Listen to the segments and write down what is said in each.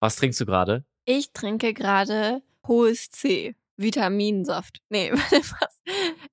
Was trinkst du gerade? Ich trinke gerade hohes C. Vitaminsaft. Nee, was?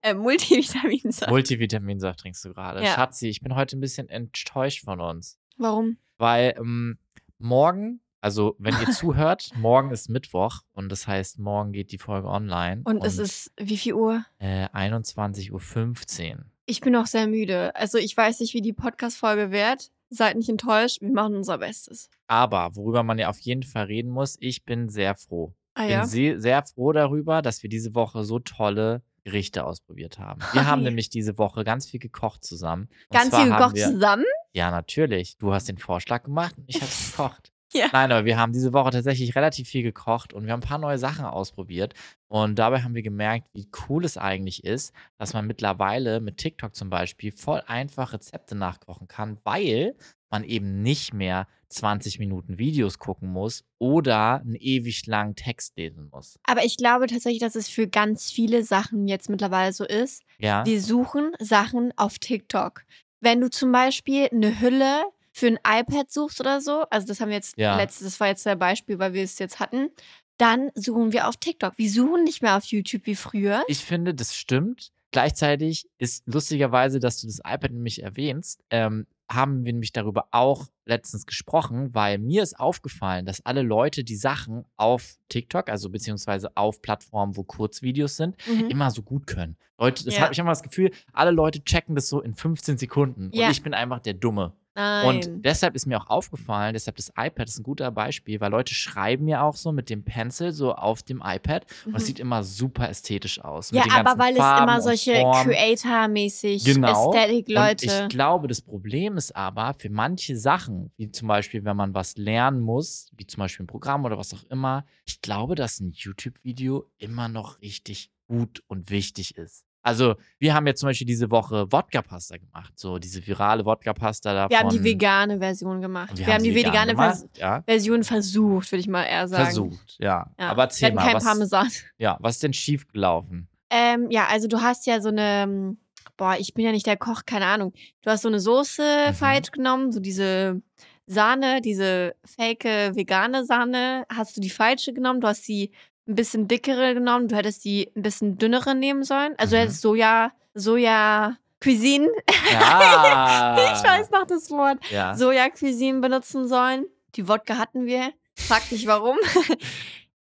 Äh, Multivitaminsaft. Multivitaminsaft trinkst du gerade. Ja. Schatzi, ich bin heute ein bisschen enttäuscht von uns. Warum? Weil ähm, morgen, also wenn ihr zuhört, morgen ist Mittwoch und das heißt, morgen geht die Folge online. Und, es ist wie viel Uhr? äh, 21.15 Uhr. Ich bin auch sehr müde. Also ich weiß nicht, wie die Podcast-Folge wird. Seid nicht enttäuscht. Wir machen unser Bestes. Aber worüber man ja auf jeden Fall reden muss, ich bin sehr froh. Ah bin ja? sehr, sehr froh darüber, dass wir diese Woche so tolle Gerichte ausprobiert haben. Wir haben Ja. nämlich diese Woche ganz viel gekocht zusammen. Und Ganz viel haben gekocht wir, zusammen? Ja, natürlich. Du hast den Vorschlag gemacht und ich habe gekocht. Ja. Nein, aber wir haben diese Woche tatsächlich relativ viel gekocht und wir haben ein paar neue Sachen ausprobiert. Und dabei haben wir gemerkt, wie cool es eigentlich ist, dass man mittlerweile mit TikTok zum Beispiel voll einfach Rezepte nachkochen kann, weil man eben nicht mehr 20 Minuten Videos gucken muss oder einen ewig langen Text lesen muss. Aber ich glaube tatsächlich, dass es für ganz viele Sachen jetzt mittlerweile so ist. Ja. Die suchen Sachen auf TikTok. Wenn du zum Beispiel eine Hülle für ein iPad suchst oder so, also das haben wir jetzt Ja. letztes, das war jetzt der Beispiel, weil wir es jetzt hatten, dann suchen wir auf TikTok. Wir suchen nicht mehr auf YouTube wie früher. Ich finde, das stimmt. Gleichzeitig ist lustigerweise, dass du das iPad nämlich erwähnst, ähm, haben wir nämlich darüber auch letztens gesprochen, weil mir ist aufgefallen, dass alle Leute die Sachen auf TikTok, also beziehungsweise auf Plattformen, wo Kurzvideos sind, Mhm. immer so gut können. Leute, das Ja. habe ich immer das Gefühl, alle Leute checken das so in 15 Sekunden Ja. und ich bin einfach der Dumme. Nein. Und deshalb ist mir auch aufgefallen, deshalb das iPad ist ein guter Beispiel, weil Leute schreiben ja auch so mit dem Pencil so auf dem iPad und es Mhm. sieht immer super ästhetisch aus. ja, aber weil es Farben immer und solche. Creator-mäßig Genau. Aesthetic Und Leute. ich glaube, das Problem ist aber, für manche Sachen, wie zum Beispiel, wenn man was lernen muss, wie zum Beispiel ein Programm oder was auch immer, ich glaube, dass ein YouTube-Video immer noch richtig gut und wichtig ist. Also, wir haben jetzt zum Beispiel diese Woche Wodka-Pasta gemacht, so diese virale Wodka-Pasta davon. wir haben die vegane Version gemacht. Und Wir, haben die sie vegan vegane gemacht, Vers ja. Version versucht, würde ich mal eher sagen. Versucht, ja. Ja. Aber wir erzähl hatten mal, kein was, Parmesan. ja, was ist denn schiefgelaufen? Ähm, ja, also du hast ja so eine, ähm, boah, ich bin ja nicht der Koch, keine Ahnung. Du hast so eine Soße Mhm. falsch genommen, so diese Sahne, diese fake vegane Sahne, hast du die falsche genommen, du hast die ein bisschen dickere genommen, du hättest die ein bisschen dünnere nehmen sollen. Also du Mhm. hättest Soja, Soja Cuisine, Ja. ich weiß noch das Wort, Ja. Soja Cuisine benutzen sollen. Die Wodka hatten wir, frag nicht warum.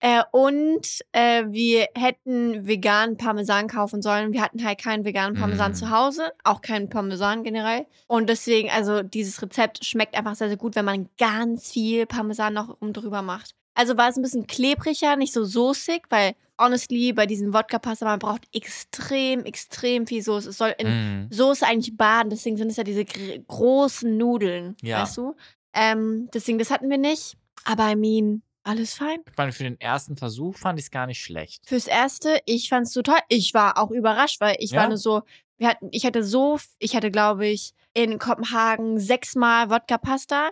Äh, und äh, wir hätten veganen Parmesan kaufen sollen. Wir hatten halt keinen veganen Parmesan Mm. zu Hause, auch keinen Parmesan generell. Und deswegen, also dieses Rezept schmeckt einfach sehr, sehr gut, wenn man ganz viel Parmesan noch um drüber macht. Also war es ein bisschen klebriger, nicht so soßig, weil honestly bei diesem Wodka-Pasta, man braucht extrem, extrem viel Soße. Es soll in Mhm. Soße eigentlich baden, deswegen sind es ja diese gr- großen Nudeln, Ja. weißt du? Ähm, deswegen, das hatten wir nicht. Aber I mean, alles fein. Ich meine, für den ersten Versuch fand ich es gar nicht schlecht. Fürs Erste, ich fand's so toll. Ich war auch überrascht, weil ich Ja? war nur so, wir hatten, ich hatte so, ich hatte, glaube ich, in Kopenhagen sechsmal Wodka-Pasta.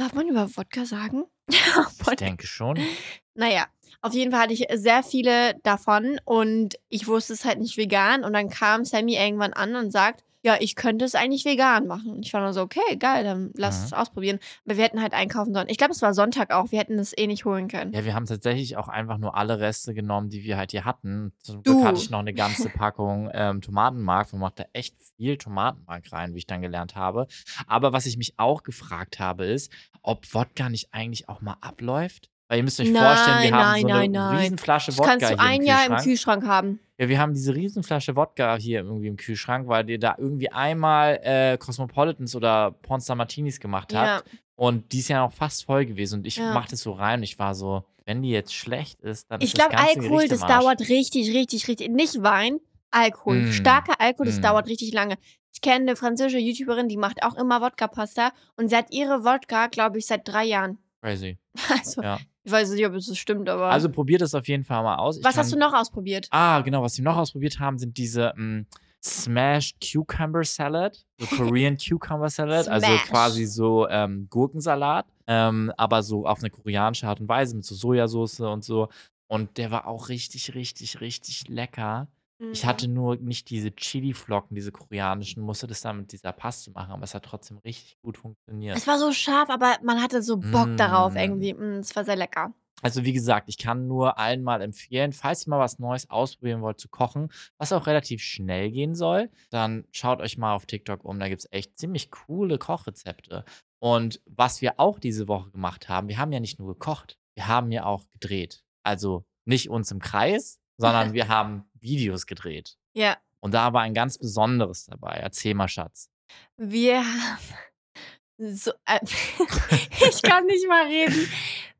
Darf man über Wodka sagen? Ich denke schon. Naja, auf jeden Fall hatte ich sehr viele davon und ich wusste es halt nicht vegan. Und dann kam Sammy irgendwann an und sagt, ja, ich könnte es eigentlich vegan machen. Und ich war nur so, okay, geil, dann lass Mhm. es ausprobieren. Aber wir hätten halt einkaufen sollen. Ich glaube, es war Sonntag auch. Wir hätten es eh nicht holen können. Ja, wir haben tatsächlich auch einfach nur alle Reste genommen, die wir halt hier hatten. Zum Du. Glück hatte ich noch eine ganze Packung ähm, Tomatenmark. Man macht da echt viel Tomatenmark rein, wie ich dann gelernt habe. Aber was ich mich auch gefragt habe, ist, ob Wodka nicht eigentlich auch mal abläuft. Weil ihr müsst euch Nein, vorstellen, wir haben nein, so eine nein, nein. Riesenflasche Das Wodka kannst du ein im Jahr im Kühlschrank haben. Ja, wir haben diese Riesenflasche Wodka hier irgendwie im Kühlschrank, weil ihr da irgendwie einmal äh, Cosmopolitans oder Pornstar Martinis gemacht habt. Ja. Und die ist ja noch fast voll gewesen. Und ich Ja. mach das so rein und ich war so, wenn die jetzt schlecht ist, dann Ich ist das glaube, ganze Alkohol, das dauert richtig, richtig, richtig. Nicht Wein, Alkohol. Mm. Starker Alkohol, das Mm. dauert richtig lange. Ich kenne eine französische YouTuberin, die macht auch immer Wodka-Pasta und sie hat ihre Wodka, glaube ich, seit drei Jahren. Crazy. Also, Ja. Ich weiß nicht, ob es stimmt, aber. Also probiert es auf jeden Fall mal aus. Ich was hast du kann- noch ausprobiert? Ah, genau, was wir noch ausprobiert haben, sind diese mm, Smashed Cucumber Salad, so Korean Cucumber Salad, also quasi so ähm, Gurkensalat, ähm, aber so auf eine koreanische Art und Weise mit so Sojasauce und so. Und der war auch richtig, richtig, richtig lecker. Ich Mhm. hatte nur nicht diese Chili-Flocken, diese koreanischen, musste das dann mit dieser Paste machen, aber es hat trotzdem richtig gut funktioniert. Es war so scharf, aber man hatte so Bock darauf Mm. irgendwie. Mm, Es war sehr lecker. Also wie gesagt, ich kann nur allen mal empfehlen, falls ihr mal was Neues ausprobieren wollt zu kochen, was auch relativ schnell gehen soll, dann schaut euch mal auf TikTok um. Da gibt es echt ziemlich coole Kochrezepte. Und was wir auch diese Woche gemacht haben, wir haben ja nicht nur gekocht, wir haben ja auch gedreht. Also nicht uns im Kreis, sondern wir haben Videos gedreht. Ja. Und da war ein ganz besonderes dabei. Erzähl mal, Schatz. Wir haben so, äh, ich kann nicht mal reden.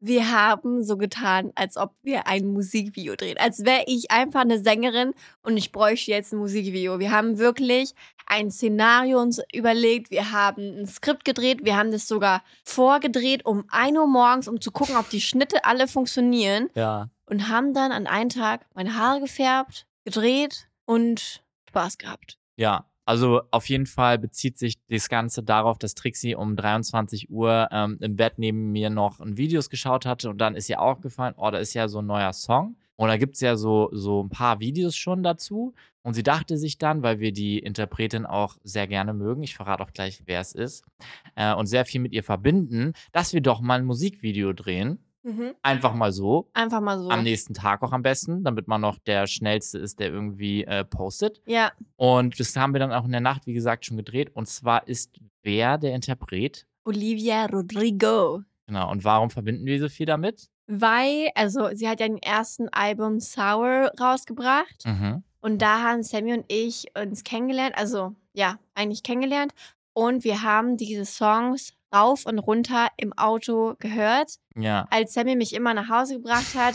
Wir haben so getan, als ob wir ein Musikvideo drehen. Als wäre ich einfach eine Sängerin und ich bräuchte jetzt ein Musikvideo. Wir haben wirklich ein Szenario uns überlegt. Wir haben ein Skript gedreht. Wir haben das sogar vorgedreht um 1 Uhr morgens, um zu gucken, ob die Schnitte alle funktionieren. Ja. Und haben dann an einem Tag meine Haare gefärbt, gedreht und Spaß gehabt. Ja, also auf jeden Fall bezieht sich das Ganze darauf, dass Trixie um 23 Uhr ähm, im Bett neben mir noch ein Videos geschaut hatte und dann ist ihr aufgefallen, oh, da ist ja so ein neuer Song. Und da gibt es ja so, so ein paar Videos schon dazu. Und sie dachte sich dann, weil wir die Interpretin auch sehr gerne mögen, ich verrate auch gleich, wer es ist, äh, und sehr viel mit ihr verbinden, dass wir doch mal ein Musikvideo drehen. Einfach mal so. Einfach mal so. Am nächsten Tag auch am besten, damit man noch der Schnellste ist, der irgendwie äh, postet. Ja, Und das haben wir dann auch in der Nacht, wie gesagt, schon gedreht. Und zwar ist wer der Interpret? Olivia Rodrigo. Genau. Und warum verbinden wir so viel damit? Weil, also sie hat ja den ersten Album Sour rausgebracht. Mhm. Und da haben Sammy und ich uns kennengelernt. Also ja, eigentlich kennengelernt. Und wir haben diese Songs rauf und runter im Auto gehört, Ja. als Sammy mich immer nach Hause gebracht hat.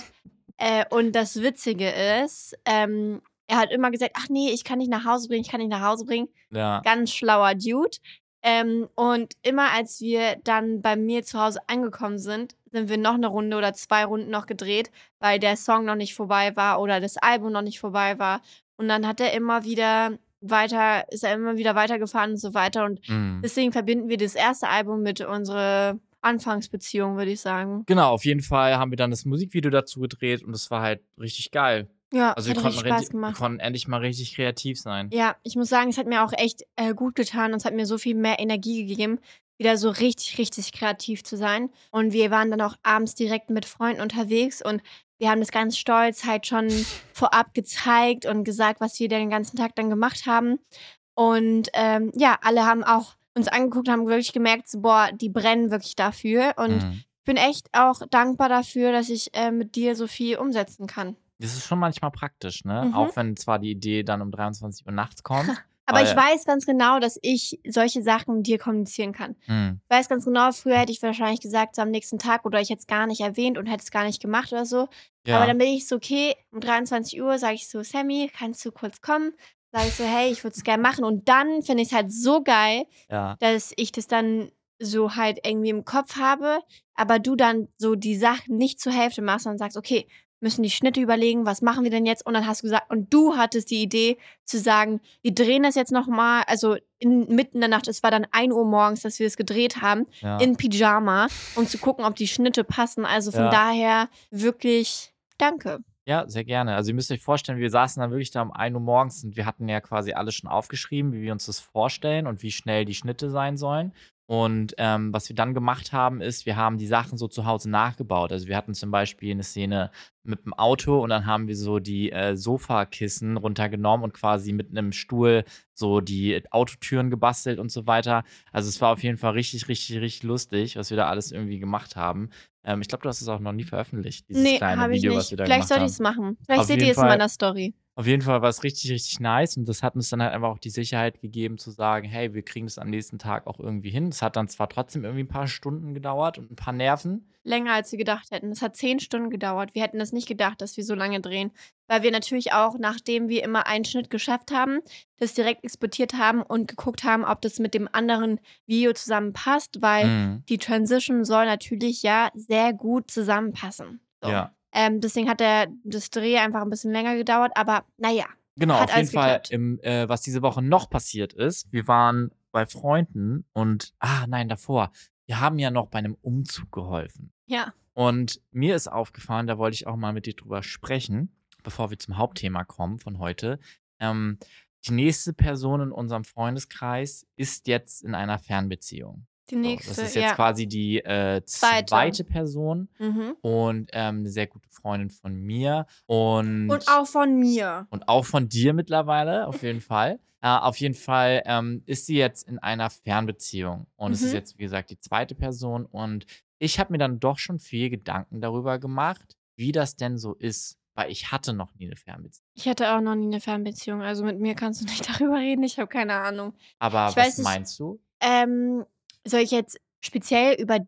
Äh, und das Witzige ist, ähm, er hat immer gesagt, ach nee, ich kann nicht nach Hause bringen, ich kann nicht nach Hause bringen. Ja. Ganz schlauer Dude. Ähm, und immer als wir dann bei mir zu Hause angekommen sind, sind wir noch eine Runde oder zwei Runden noch gedreht, weil der Song noch nicht vorbei war oder das Album noch nicht vorbei war. Und dann hat er immer wieder weiter, ist er immer wieder weitergefahren und so weiter. Und Mhm. deswegen verbinden wir das erste Album mit unserer Anfangsbeziehung, würde ich sagen. Genau, auf jeden Fall haben wir dann das Musikvideo dazu gedreht und es war halt richtig geil. Ja, Also wir hat konnten, richtig Spaß richtig, wir gemacht. konnten endlich mal richtig kreativ sein. Ja, ich muss sagen, es hat mir auch echt äh, gut getan und es hat mir so viel mehr Energie gegeben, wieder so richtig, richtig kreativ zu sein. Und wir waren dann auch abends direkt mit Freunden unterwegs und wir haben das ganz stolz halt schon vorab gezeigt und gesagt, was wir den ganzen Tag dann gemacht haben. Und ähm, ja, alle haben auch uns angeguckt, haben wirklich gemerkt, so, boah, die brennen wirklich dafür. Und Mhm. ich bin echt auch dankbar dafür, dass ich äh, mit dir so viel umsetzen kann. Das ist schon manchmal praktisch, ne? Mhm. Auch wenn zwar die Idee dann um 23 Uhr nachts kommt. Aber Weil- ich weiß ganz genau, dass ich solche Sachen dir kommunizieren kann. Mhm. Ich weiß ganz genau, früher hätte ich wahrscheinlich gesagt, so am nächsten Tag oder ich hätte es gar nicht erwähnt und hätte es gar nicht gemacht oder so. Ja. Aber dann bin ich so, okay, um 23 Uhr sage ich so, Sammy, kannst du kurz kommen? Sage ich so, hey, ich würde es gerne machen. Und dann finde ich es halt so geil, ja. dass ich das dann so halt irgendwie im Kopf habe, aber du dann so die Sachen nicht zur Hälfte machst und sagst, okay, müssen die Schnitte überlegen, was machen wir denn jetzt? Und dann hast du gesagt, und du hattest die Idee zu sagen, wir drehen das jetzt nochmal, also in, mitten in der Nacht, es war dann 1 Uhr morgens, dass wir es gedreht haben, ja. in Pyjama, um zu gucken, ob die Schnitte passen. Also von Ja. daher wirklich danke. Ja, sehr gerne. Also ihr müsst euch vorstellen, wir saßen dann wirklich da um 1 Uhr morgens und wir hatten ja quasi alles schon aufgeschrieben, wie wir uns das vorstellen und wie schnell die Schnitte sein sollen. Und ähm, was wir dann gemacht haben, ist, wir haben die Sachen so zu Hause nachgebaut. Also wir hatten zum Beispiel eine Szene mit dem Auto und dann haben wir so die äh, Sofakissen runtergenommen und quasi mit einem Stuhl so die Autotüren gebastelt und so weiter. Also es war auf jeden Fall richtig, richtig, richtig lustig, was wir da alles irgendwie gemacht haben. Ähm, ich glaube, du hast es auch noch nie veröffentlicht, dieses nee, kleine habe ich Video, was nicht. wir da Vielleicht gemacht sollte haben. ich es machen. Vielleicht Auf seht ihr es in meiner Story. Auf jeden Fall war es richtig, richtig nice und das hat uns dann halt einfach auch die Sicherheit gegeben zu sagen, hey, wir kriegen das am nächsten Tag auch irgendwie hin. Es hat dann zwar trotzdem irgendwie ein paar Stunden gedauert und ein paar Nerven. Länger als wir gedacht hätten. Es hat zehn Stunden gedauert. Wir hätten das nicht gedacht, dass wir so lange drehen. Weil wir natürlich auch, nachdem wir immer einen Schnitt geschafft haben, das direkt exportiert haben und geguckt haben, ob das mit dem anderen Video zusammenpasst, weil Mhm. die Transition soll natürlich ja sehr gut zusammenpassen. So. Ja. Ähm, deswegen hat der, das Dreh einfach ein bisschen länger gedauert, aber naja. Genau, Hat auf jeden Fall, im, äh, was diese Woche noch passiert ist, wir waren bei Freunden und, ah nein, davor, wir haben ja noch bei einem Umzug geholfen. Ja. Und mir ist aufgefallen, da wollte ich auch mal mit dir drüber sprechen, bevor wir zum Hauptthema kommen von heute. Ähm, die nächste Person in unserem Freundeskreis ist jetzt in einer Fernbeziehung. Die So, nächste, das ist jetzt ja. quasi die äh, Zweite. zweite Person Mhm. und ähm, eine sehr gute Freundin von mir und, Und auch von mir. und auch von dir mittlerweile, auf jeden Fall. Äh, auf jeden Fall ähm, ist sie jetzt in einer Fernbeziehung und es ist Mhm. jetzt, wie gesagt, die zweite Person und ich habe mir dann doch schon viel Gedanken darüber gemacht, wie das denn so ist, weil ich hatte noch nie eine Fernbeziehung. Ich hatte auch noch nie eine Fernbeziehung. Also mit mir kannst du nicht darüber reden. Ich habe keine Ahnung. Aber Ich was weiß meinst du? Ähm, soll ich jetzt speziell über,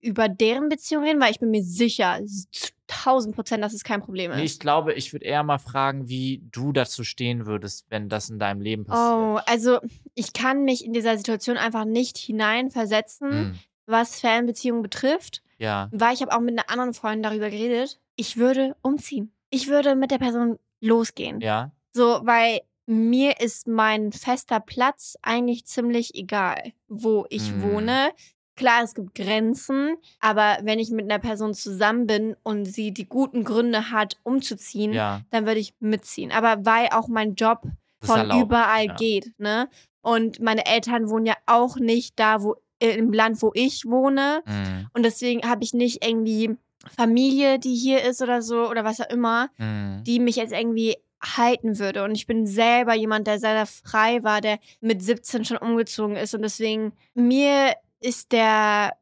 über deren Beziehung reden? Weil ich bin mir sicher, zu 1000 Prozent, dass es kein Problem ist. Nee, ich glaube, ich würde eher mal fragen, wie du dazu stehen würdest, wenn das in deinem Leben passiert. oh, also ich kann mich in dieser Situation einfach nicht hineinversetzen, Hm, was Fernbeziehungen betrifft. ja, Weil ich habe auch mit einer anderen Freundin darüber geredet. Ich würde umziehen. Ich würde mit der Person losgehen. ja, So, weil mir ist mein fester Platz eigentlich ziemlich egal, wo ich Mhm. wohne. Klar, es gibt Grenzen, aber wenn ich mit einer Person zusammen bin und sie die guten Gründe hat, umzuziehen, ja. dann würde ich mitziehen. Aber weil auch mein Job Das von erlaubt, überall ja. geht, ne? Und meine Eltern wohnen ja auch nicht da, wo äh, im Land, wo ich wohne. Mhm. Und deswegen habe ich nicht irgendwie Familie, die hier ist oder so oder was auch immer Mhm. die mich jetzt irgendwie halten würde. Und ich bin selber jemand, der sehr, sehr frei war, der mit 17 schon umgezogen ist. Und deswegen, mir ist der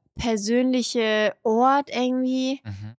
persönliche Ort irgendwie Mhm.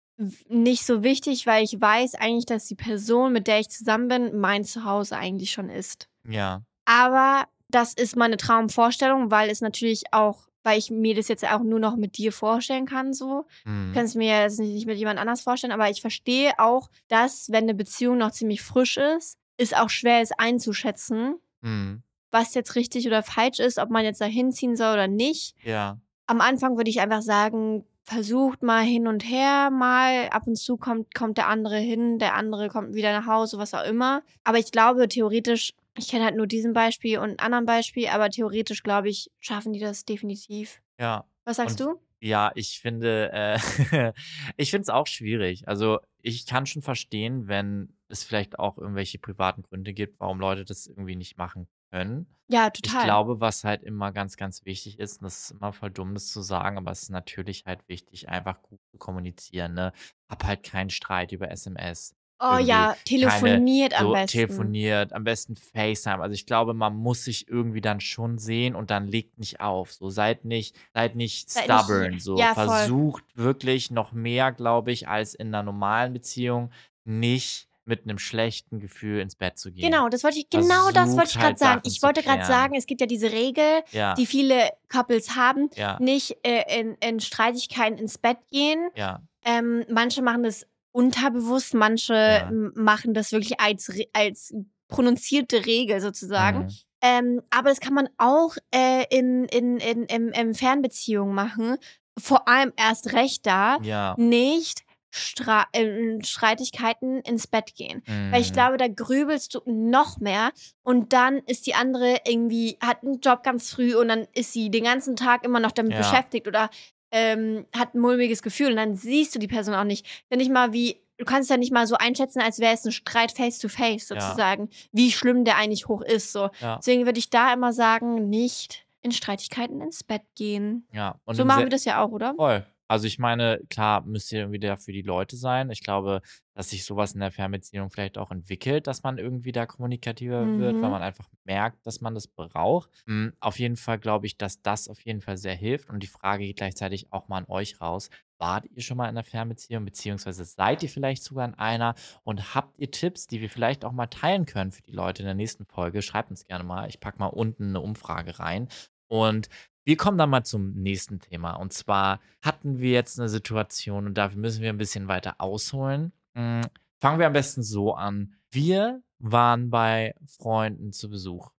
nicht so wichtig, weil ich weiß eigentlich, dass die Person, mit der ich zusammen bin, mein Zuhause eigentlich schon ist. Ja, Aber das ist meine Traumvorstellung, weil es natürlich auch, weil ich mir das jetzt auch nur noch mit dir vorstellen kann, so. mhm. kann es mir jetzt nicht mit jemand anders vorstellen, aber ich verstehe auch, dass, wenn eine Beziehung noch ziemlich frisch ist, es auch schwer ist einzuschätzen, Mhm. was jetzt richtig oder falsch ist, ob man jetzt da hinziehen soll oder nicht. ja, Am Anfang würde ich einfach sagen, versucht mal hin und her, mal ab und zu kommt, kommt der andere hin, der andere kommt wieder nach Hause, was auch immer. Aber ich glaube, theoretisch, ich kenne halt nur diesen Beispiel und einen anderen Beispiel, aber theoretisch, glaube ich, schaffen die das definitiv. ja. Was sagst Und- du? Ja, ich finde, äh, ich finde es auch schwierig. Also ich kann schon verstehen, wenn es vielleicht auch irgendwelche privaten Gründe gibt, warum Leute das irgendwie nicht machen können. Ja, Ich total. glaube, was halt immer ganz, ganz wichtig ist, und das ist immer voll dumm, das zu sagen, aber es ist natürlich halt wichtig, einfach gut zu kommunizieren. Ne? Hab halt keinen Streit über SMS. Oh ja, telefoniert am so besten. telefoniert, am besten FaceTime. Also ich glaube, man muss sich irgendwie dann schon sehen und dann legt nicht auf. So seid nicht, seid nicht Seid nicht- stubborn. So ja, voll. versucht wirklich noch mehr, glaube ich, als in einer normalen Beziehung, nicht mit einem schlechten Gefühl ins Bett zu gehen. Genau, das wollte ich, genau das wollte ich Versucht gerade halt sagen. Ich wollte gerade sagen, es gibt ja diese Regel, Ja, die viele Couples haben, ja, nicht äh, in, in Streitigkeiten ins Bett gehen. ja, Ähm, manche machen das unterbewusst, manche Ja. machen das wirklich als, als prononzierte Regel sozusagen. mhm, Ähm, aber das kann man auch äh, in, in, in, in, in Fernbeziehungen machen. Vor allem erst recht da, ja. nicht Stra in Streitigkeiten ins Bett gehen. Weil ich mhm, glaube, da grübelst du noch mehr und dann ist die andere irgendwie, hat einen Job ganz früh und dann ist sie den ganzen Tag immer noch damit Ja. beschäftigt oder ähm, hat ein mulmiges Gefühl und dann siehst du die Person auch nicht. Wenn nicht mal wie, du kannst ja nicht mal so einschätzen, als wäre es ein Streit face to face Ja. sozusagen, wie schlimm der eigentlich hoch ist. So. ja, Deswegen würde ich da immer sagen, nicht in Streitigkeiten ins Bett gehen. ja. Und so machen wir das ja auch, oder? Voll. Also ich meine, klar müsst ihr irgendwie da für die Leute sein. Ich glaube, dass sich sowas in der Fernbeziehung vielleicht auch entwickelt, dass man irgendwie da kommunikativer wird, weil Mhm. man einfach merkt, dass man das braucht. Mm, Auf jeden Fall glaube ich, dass das auf jeden Fall sehr hilft. Und die Frage geht gleichzeitig auch mal an euch raus. Wart ihr schon mal in einer Fernbeziehung, beziehungsweise seid ihr vielleicht sogar in einer und habt ihr Tipps, die wir vielleicht auch mal teilen können für die Leute in der nächsten Folge? Schreibt uns gerne mal. Ich packe mal unten eine Umfrage rein. Und wir kommen dann mal zum nächsten Thema. Und zwar hatten wir jetzt eine Situation und dafür müssen wir ein bisschen weiter ausholen. Mm, Fangen wir am besten so an. Wir waren bei Freunden zu Besuch.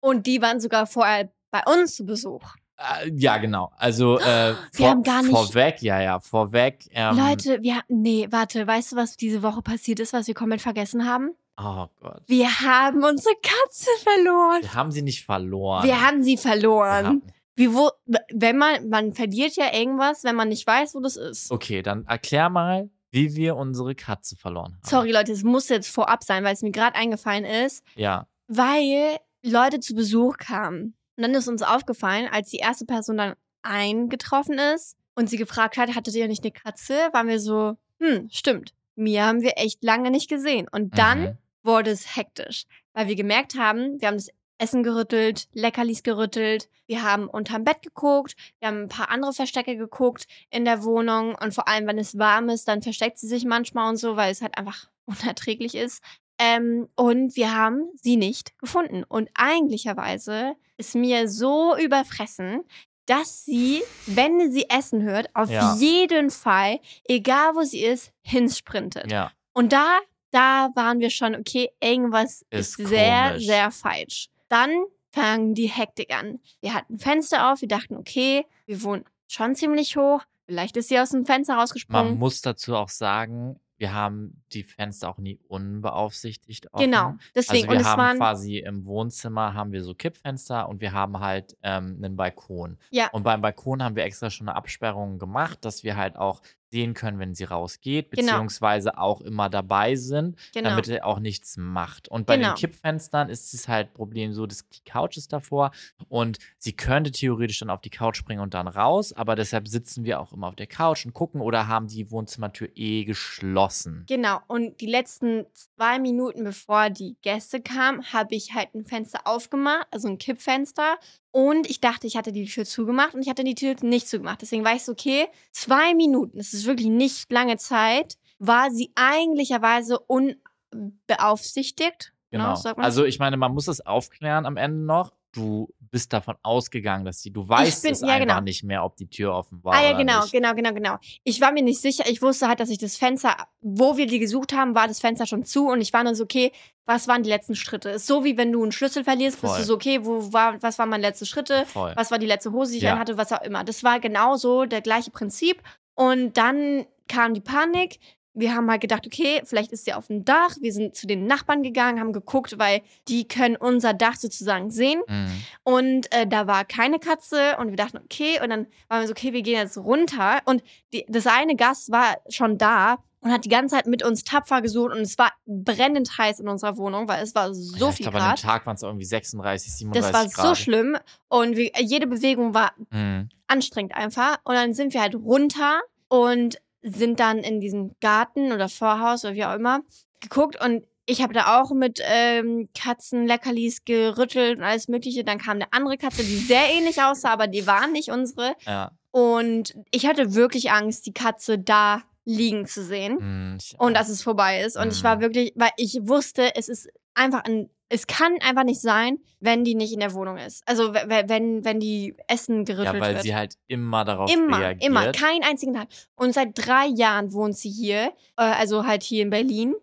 Und die waren sogar vorher bei uns zu Besuch. Äh, ja, genau. Also äh, Wir haben gar nicht- vorweg, ja, ja, vorweg. Ähm, Leute, wir nee, warte, weißt du, was diese Woche passiert ist, was wir komplett vergessen haben? Oh Gott. Wir haben unsere Katze verloren. Wir haben sie nicht verloren. Wir haben sie verloren. haben- Wie wo, wenn man, man verliert ja irgendwas, wenn man nicht weiß, wo das ist. Okay, dann erklär mal, wie wir unsere Katze verloren haben. Sorry, Leute, es muss jetzt vorab sein, weil es mir gerade eingefallen ist, Ja, weil Leute zu Besuch kamen. Und dann ist uns aufgefallen, als die erste Person dann eingetroffen ist und sie gefragt hat, hattet ihr nicht eine Katze? Waren wir so, hm, stimmt. Mia haben wir echt lange nicht gesehen. Und dann Mhm. wurde es hektisch, weil wir gemerkt haben, wir haben das Essen gerüttelt, Leckerlis gerüttelt, wir haben unterm Bett geguckt, wir haben ein paar andere Verstecke geguckt in der Wohnung und vor allem, wenn es warm ist, dann versteckt sie sich manchmal und so, weil es halt einfach unerträglich ist. Ähm, und wir haben sie nicht gefunden. Und eigentlicherweise ist mir so überfressen, dass sie, wenn sie Essen hört, auf Ja. jeden Fall, egal wo sie ist, hinsprintet. ja. Und da, da waren wir schon, okay, irgendwas Ist ist, sehr, sehr falsch. Dann fangen die Hektik an. Wir hatten Fenster auf, wir dachten, okay, wir wohnen schon ziemlich hoch. Vielleicht ist sie aus dem Fenster Man rausgesprungen. muss dazu auch sagen, wir haben die Fenster auch nie unbeaufsichtigt offen. Genau, deswegen. Also wir haben quasi im Wohnzimmer haben wir so Kippfenster und wir haben halt ähm, einen Balkon. Ja. Und beim Balkon haben wir extra schon eine Absperrung gemacht, dass wir halt auch sehen können, wenn sie rausgeht, Genau. beziehungsweise auch immer dabei sind, genau. damit er auch nichts macht. Und bei Genau. den Kippfenstern ist es halt Problem so, dass die Couch ist davor und sie könnte theoretisch dann auf die Couch springen und dann raus, aber deshalb sitzen wir auch immer auf der Couch und gucken oder haben die Wohnzimmertür eh geschlossen. Genau, und die letzten zwei Minuten bevor die Gäste kamen, habe ich halt ein Fenster aufgemacht, also ein Kippfenster. Und ich dachte, ich hatte die Tür zugemacht und ich hatte die Tür nicht zugemacht. Deswegen war ich so, okay, zwei Minuten, das ist wirklich nicht lange Zeit, war sie eigentlicherweise unbeaufsichtigt. Genau. so sagt man Also ich meine, man muss es aufklären am Ende noch. Du bist davon ausgegangen, dass die, du weißt bin- es ja, einfach genau. nicht mehr, ob die Tür offen war Ah ja, oder genau, nicht. genau, genau, genau. Ich war mir nicht sicher. Ich wusste halt, dass ich das Fenster, wo wir die gesucht haben, war das Fenster schon zu und ich war nur so, okay, was waren die letzten Schritte? Ist so wie wenn du einen Schlüssel verlierst, bist Voll. du so, okay, wo war, was waren meine letzten Schritte? Voll. Was war die letzte Hose, die ich Ja. anhatte, was auch immer. Das war genauso der gleiche Prinzip. Und dann kam die Panik. Wir haben halt gedacht, okay, vielleicht ist sie auf dem Dach. Wir sind zu den Nachbarn gegangen, haben geguckt, weil die können unser Dach sozusagen sehen. Mhm. Und äh, da war keine Katze und wir dachten, okay, und dann waren wir so, okay, wir gehen jetzt runter. Und die, das eine Gast war schon da und hat die ganze Zeit mit uns tapfer gesucht und es war brennend heiß in unserer Wohnung, weil es war so ja, ich viel glaube, an dem Grad. Tag waren es irgendwie 36, 37 Das war Grad. so schlimm und wir, jede Bewegung war Mhm. anstrengend einfach. Und dann sind wir halt runter und sind dann in diesen Garten oder Vorhaus oder wie auch immer geguckt und ich habe da auch mit ähm, Katzen Leckerlis gerüttelt und alles mögliche. Dann kam eine andere Katze, die sehr ähnlich aussah, aber die war nicht unsere. Ja. Und ich hatte wirklich Angst, die Katze da liegen zu sehen. Ich, und dass es vorbei ist. Und ich war Mhm. wirklich, weil ich wusste, es ist einfach ein, es kann einfach nicht sein, wenn die nicht in der Wohnung ist. Also wenn, wenn die Essen gerüttelt ja, weil wird. sie halt immer darauf Immer, reagiert. immer, keinen einzigen Tag. Und seit drei Jahren wohnt sie hier, äh, also halt hier in Berlin.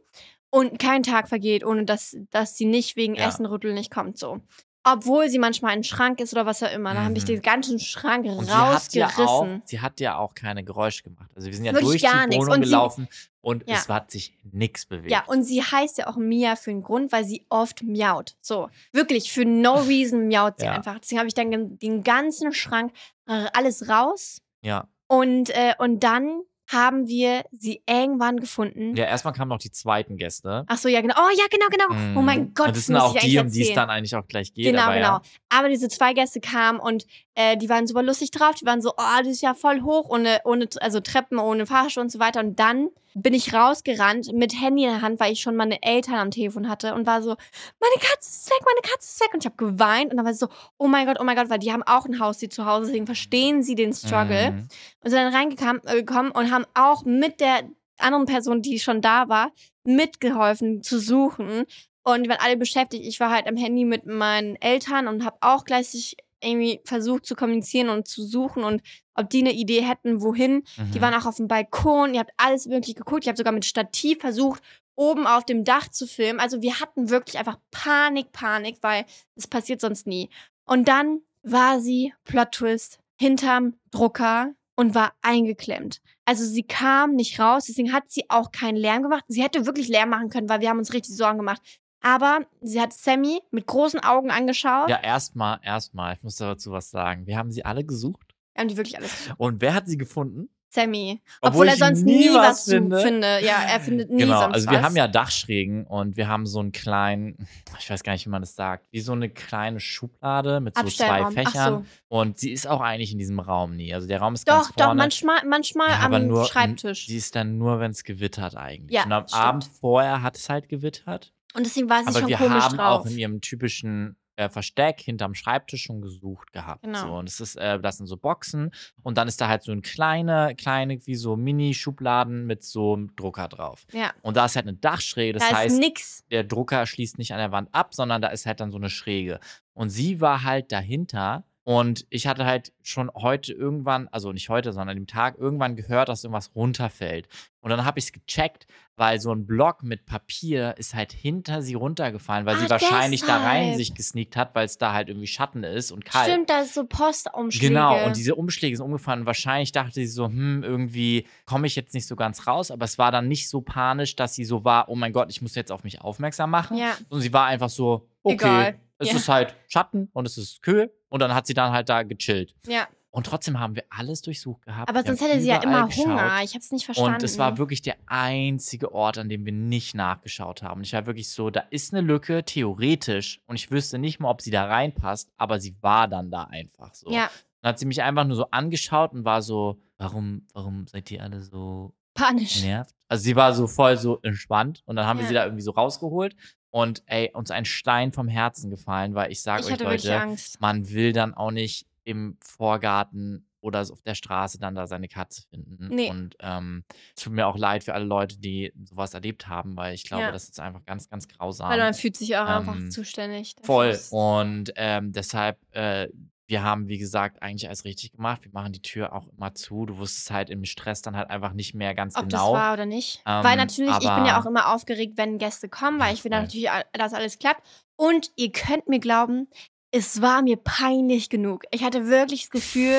Und kein Tag vergeht, ohne dass, dass sie nicht wegen Ja. Essen rütteln nicht kommt. So. Obwohl sie manchmal ein Schrank ist oder was auch immer. Dann habe ich Mhm. den ganzen Schrank Und sie hat, ja auch, rausgerissen. sie hat ja auch keine Geräusche gemacht. Also wir sind ja Wirklich durch gar die. Wohnung Und sie- gelaufen und Ja. es hat sich nichts bewegt. Ja, und sie heißt ja auch Mia für einen Grund, weil sie oft miaut. So, wirklich, für no reason miaut sie Ja. einfach. Deswegen habe ich dann den ganzen Schrank, äh, alles raus. ja. Und, äh, und dann haben wir sie irgendwann gefunden. Ja, erstmal kamen noch die zweiten Gäste. Ach so, ja, genau. Oh, ja, genau, genau. Oh Mhm. mein Gott, Und das sind auch die, um die es dann eigentlich auch gleich geht. Genau, aber genau. Ja. Aber diese zwei Gäste kamen und äh, die waren super lustig drauf. Die waren so, oh, das ist ja voll hoch, ohne, ohne also Treppen, ohne Fahrstuhl und so weiter. Und dann bin ich rausgerannt mit Handy in der Hand, weil ich schon meine Eltern am Telefon hatte und war so, meine Katze ist weg, meine Katze ist weg. Und ich habe geweint und dann war ich so, oh mein Gott, oh mein Gott, weil die haben auch ein Haustier zu Hause, deswegen verstehen sie den Struggle. Mhm. Und sind dann reingekommen äh, und haben auch mit der anderen Person, die schon da war, mitgeholfen zu suchen. Und die waren alle beschäftigt. Ich war halt am Handy mit meinen Eltern und habe auch gleichzeitig irgendwie versucht zu kommunizieren und zu suchen und ob die eine Idee hätten, wohin. Die Mhm. waren auch auf dem Balkon. Ihr habt alles wirklich geguckt. Ich habe sogar mit Stativ versucht, oben auf dem Dach zu filmen. Also wir hatten wirklich einfach Panik, Panik, weil es passiert sonst nie. Und dann war sie, Plot Twist, hinterm Drucker und war eingeklemmt. Also sie kam nicht raus, deswegen hat sie auch keinen Lärm gemacht. Sie hätte wirklich Lärm machen können, weil wir haben uns richtig Sorgen gemacht. Aber sie hat Sammy mit großen Augen angeschaut. Ja, erstmal, erstmal, ich muss dazu was sagen. Wir haben sie alle gesucht. Wir haben die wirklich alles gesucht. Und wer hat sie gefunden? Sammy. Obwohl Obwohl, er sonst nie nie, was was, finde. finde. Ja, er findet nie Genau, sonst also was. wir haben ja Dachschrägen und wir haben so einen kleinen, ich weiß gar nicht, wie man das sagt, wie so eine kleine Schublade mit so zwei Fächern. so. Und sie ist auch eigentlich in diesem Raum nie. Also der Raum ist ganz Doch, doch, vorne. manchmal, manchmal ja, aber am nur, Schreibtisch. Die ist dann nur, wenn es gewittert eigentlich. Ja, und am stimmt. Abend vorher hat es halt gewittert. Und deswegen war sie Aber schon wir komisch haben drauf. auch in ihrem typischen äh, Versteck hinterm Schreibtisch schon gesucht gehabt. Genau. So, und es ist, äh, das sind so Boxen und dann ist da halt so ein kleine, kleine, wie so Mini-Schubladen mit so einem Drucker drauf. ja, Und da ist halt eine Dachschräge, das da heißt, nix. der Drucker schließt nicht an der Wand ab, sondern da ist halt dann so eine Schräge. Und sie war halt dahinter. Und ich hatte halt schon heute irgendwann, also nicht heute, sondern an dem Tag irgendwann gehört, dass irgendwas runterfällt. Und dann habe ich es gecheckt, weil so ein Block mit Papier ist halt hinter sie runtergefallen, weil sie Ach, wahrscheinlich da rein deshalb. sich gesneakt hat, weil es da halt irgendwie Schatten ist und kalt. Stimmt, da ist so Postumschläge. Genau, und diese Umschläge sind umgefallen. Und wahrscheinlich dachte sie so, hm, irgendwie komme ich jetzt nicht so ganz raus. Aber es war dann nicht so panisch, dass sie so war, oh mein Gott, ich muss jetzt auf mich aufmerksam machen. Ja. Und sie war einfach so, okay, Egal. Es Ja. ist halt Schatten und es ist kühl. Und dann hat sie dann halt da gechillt. ja. Und trotzdem haben wir alles durchsucht gehabt. Aber Wir sonst hätte sie ja immer geschaut. Hunger. Ich habe es nicht verstanden. Und es war wirklich der einzige Ort, an dem wir nicht nachgeschaut haben. Und ich war wirklich so, da ist eine Lücke, theoretisch. Und ich wüsste nicht mal, ob sie da reinpasst, aber sie war dann da einfach so. Ja, Dann hat sie mich einfach nur so angeschaut und war so, warum, warum seid ihr alle so panisch. genervt? Also sie war so voll so entspannt und dann haben wir Ja. sie da irgendwie so rausgeholt und ey, uns ein Stein vom Herzen gefallen, weil ich sage euch Leute, man will dann auch nicht im Vorgarten oder auf der Straße dann da seine Katze finden. Nee. Und ähm, es tut mir auch leid für alle Leute, die sowas erlebt haben, weil ich glaube, Ja. das ist einfach ganz, ganz grausam. Weil man fühlt sich auch Ähm, einfach zuständig. Voll. Und ähm, deshalb, äh, wir haben, wie gesagt, eigentlich alles richtig gemacht. Wir machen die Tür auch immer zu. Du wusstest halt im Stress dann halt einfach nicht mehr ganz Ob genau. das war oder nicht. Ähm, weil natürlich, ich bin ja auch immer aufgeregt, wenn Gäste kommen, weil ich will natürlich, dass alles klappt. Und ihr könnt mir glauben, es war mir peinlich genug. Ich hatte wirklich das Gefühl,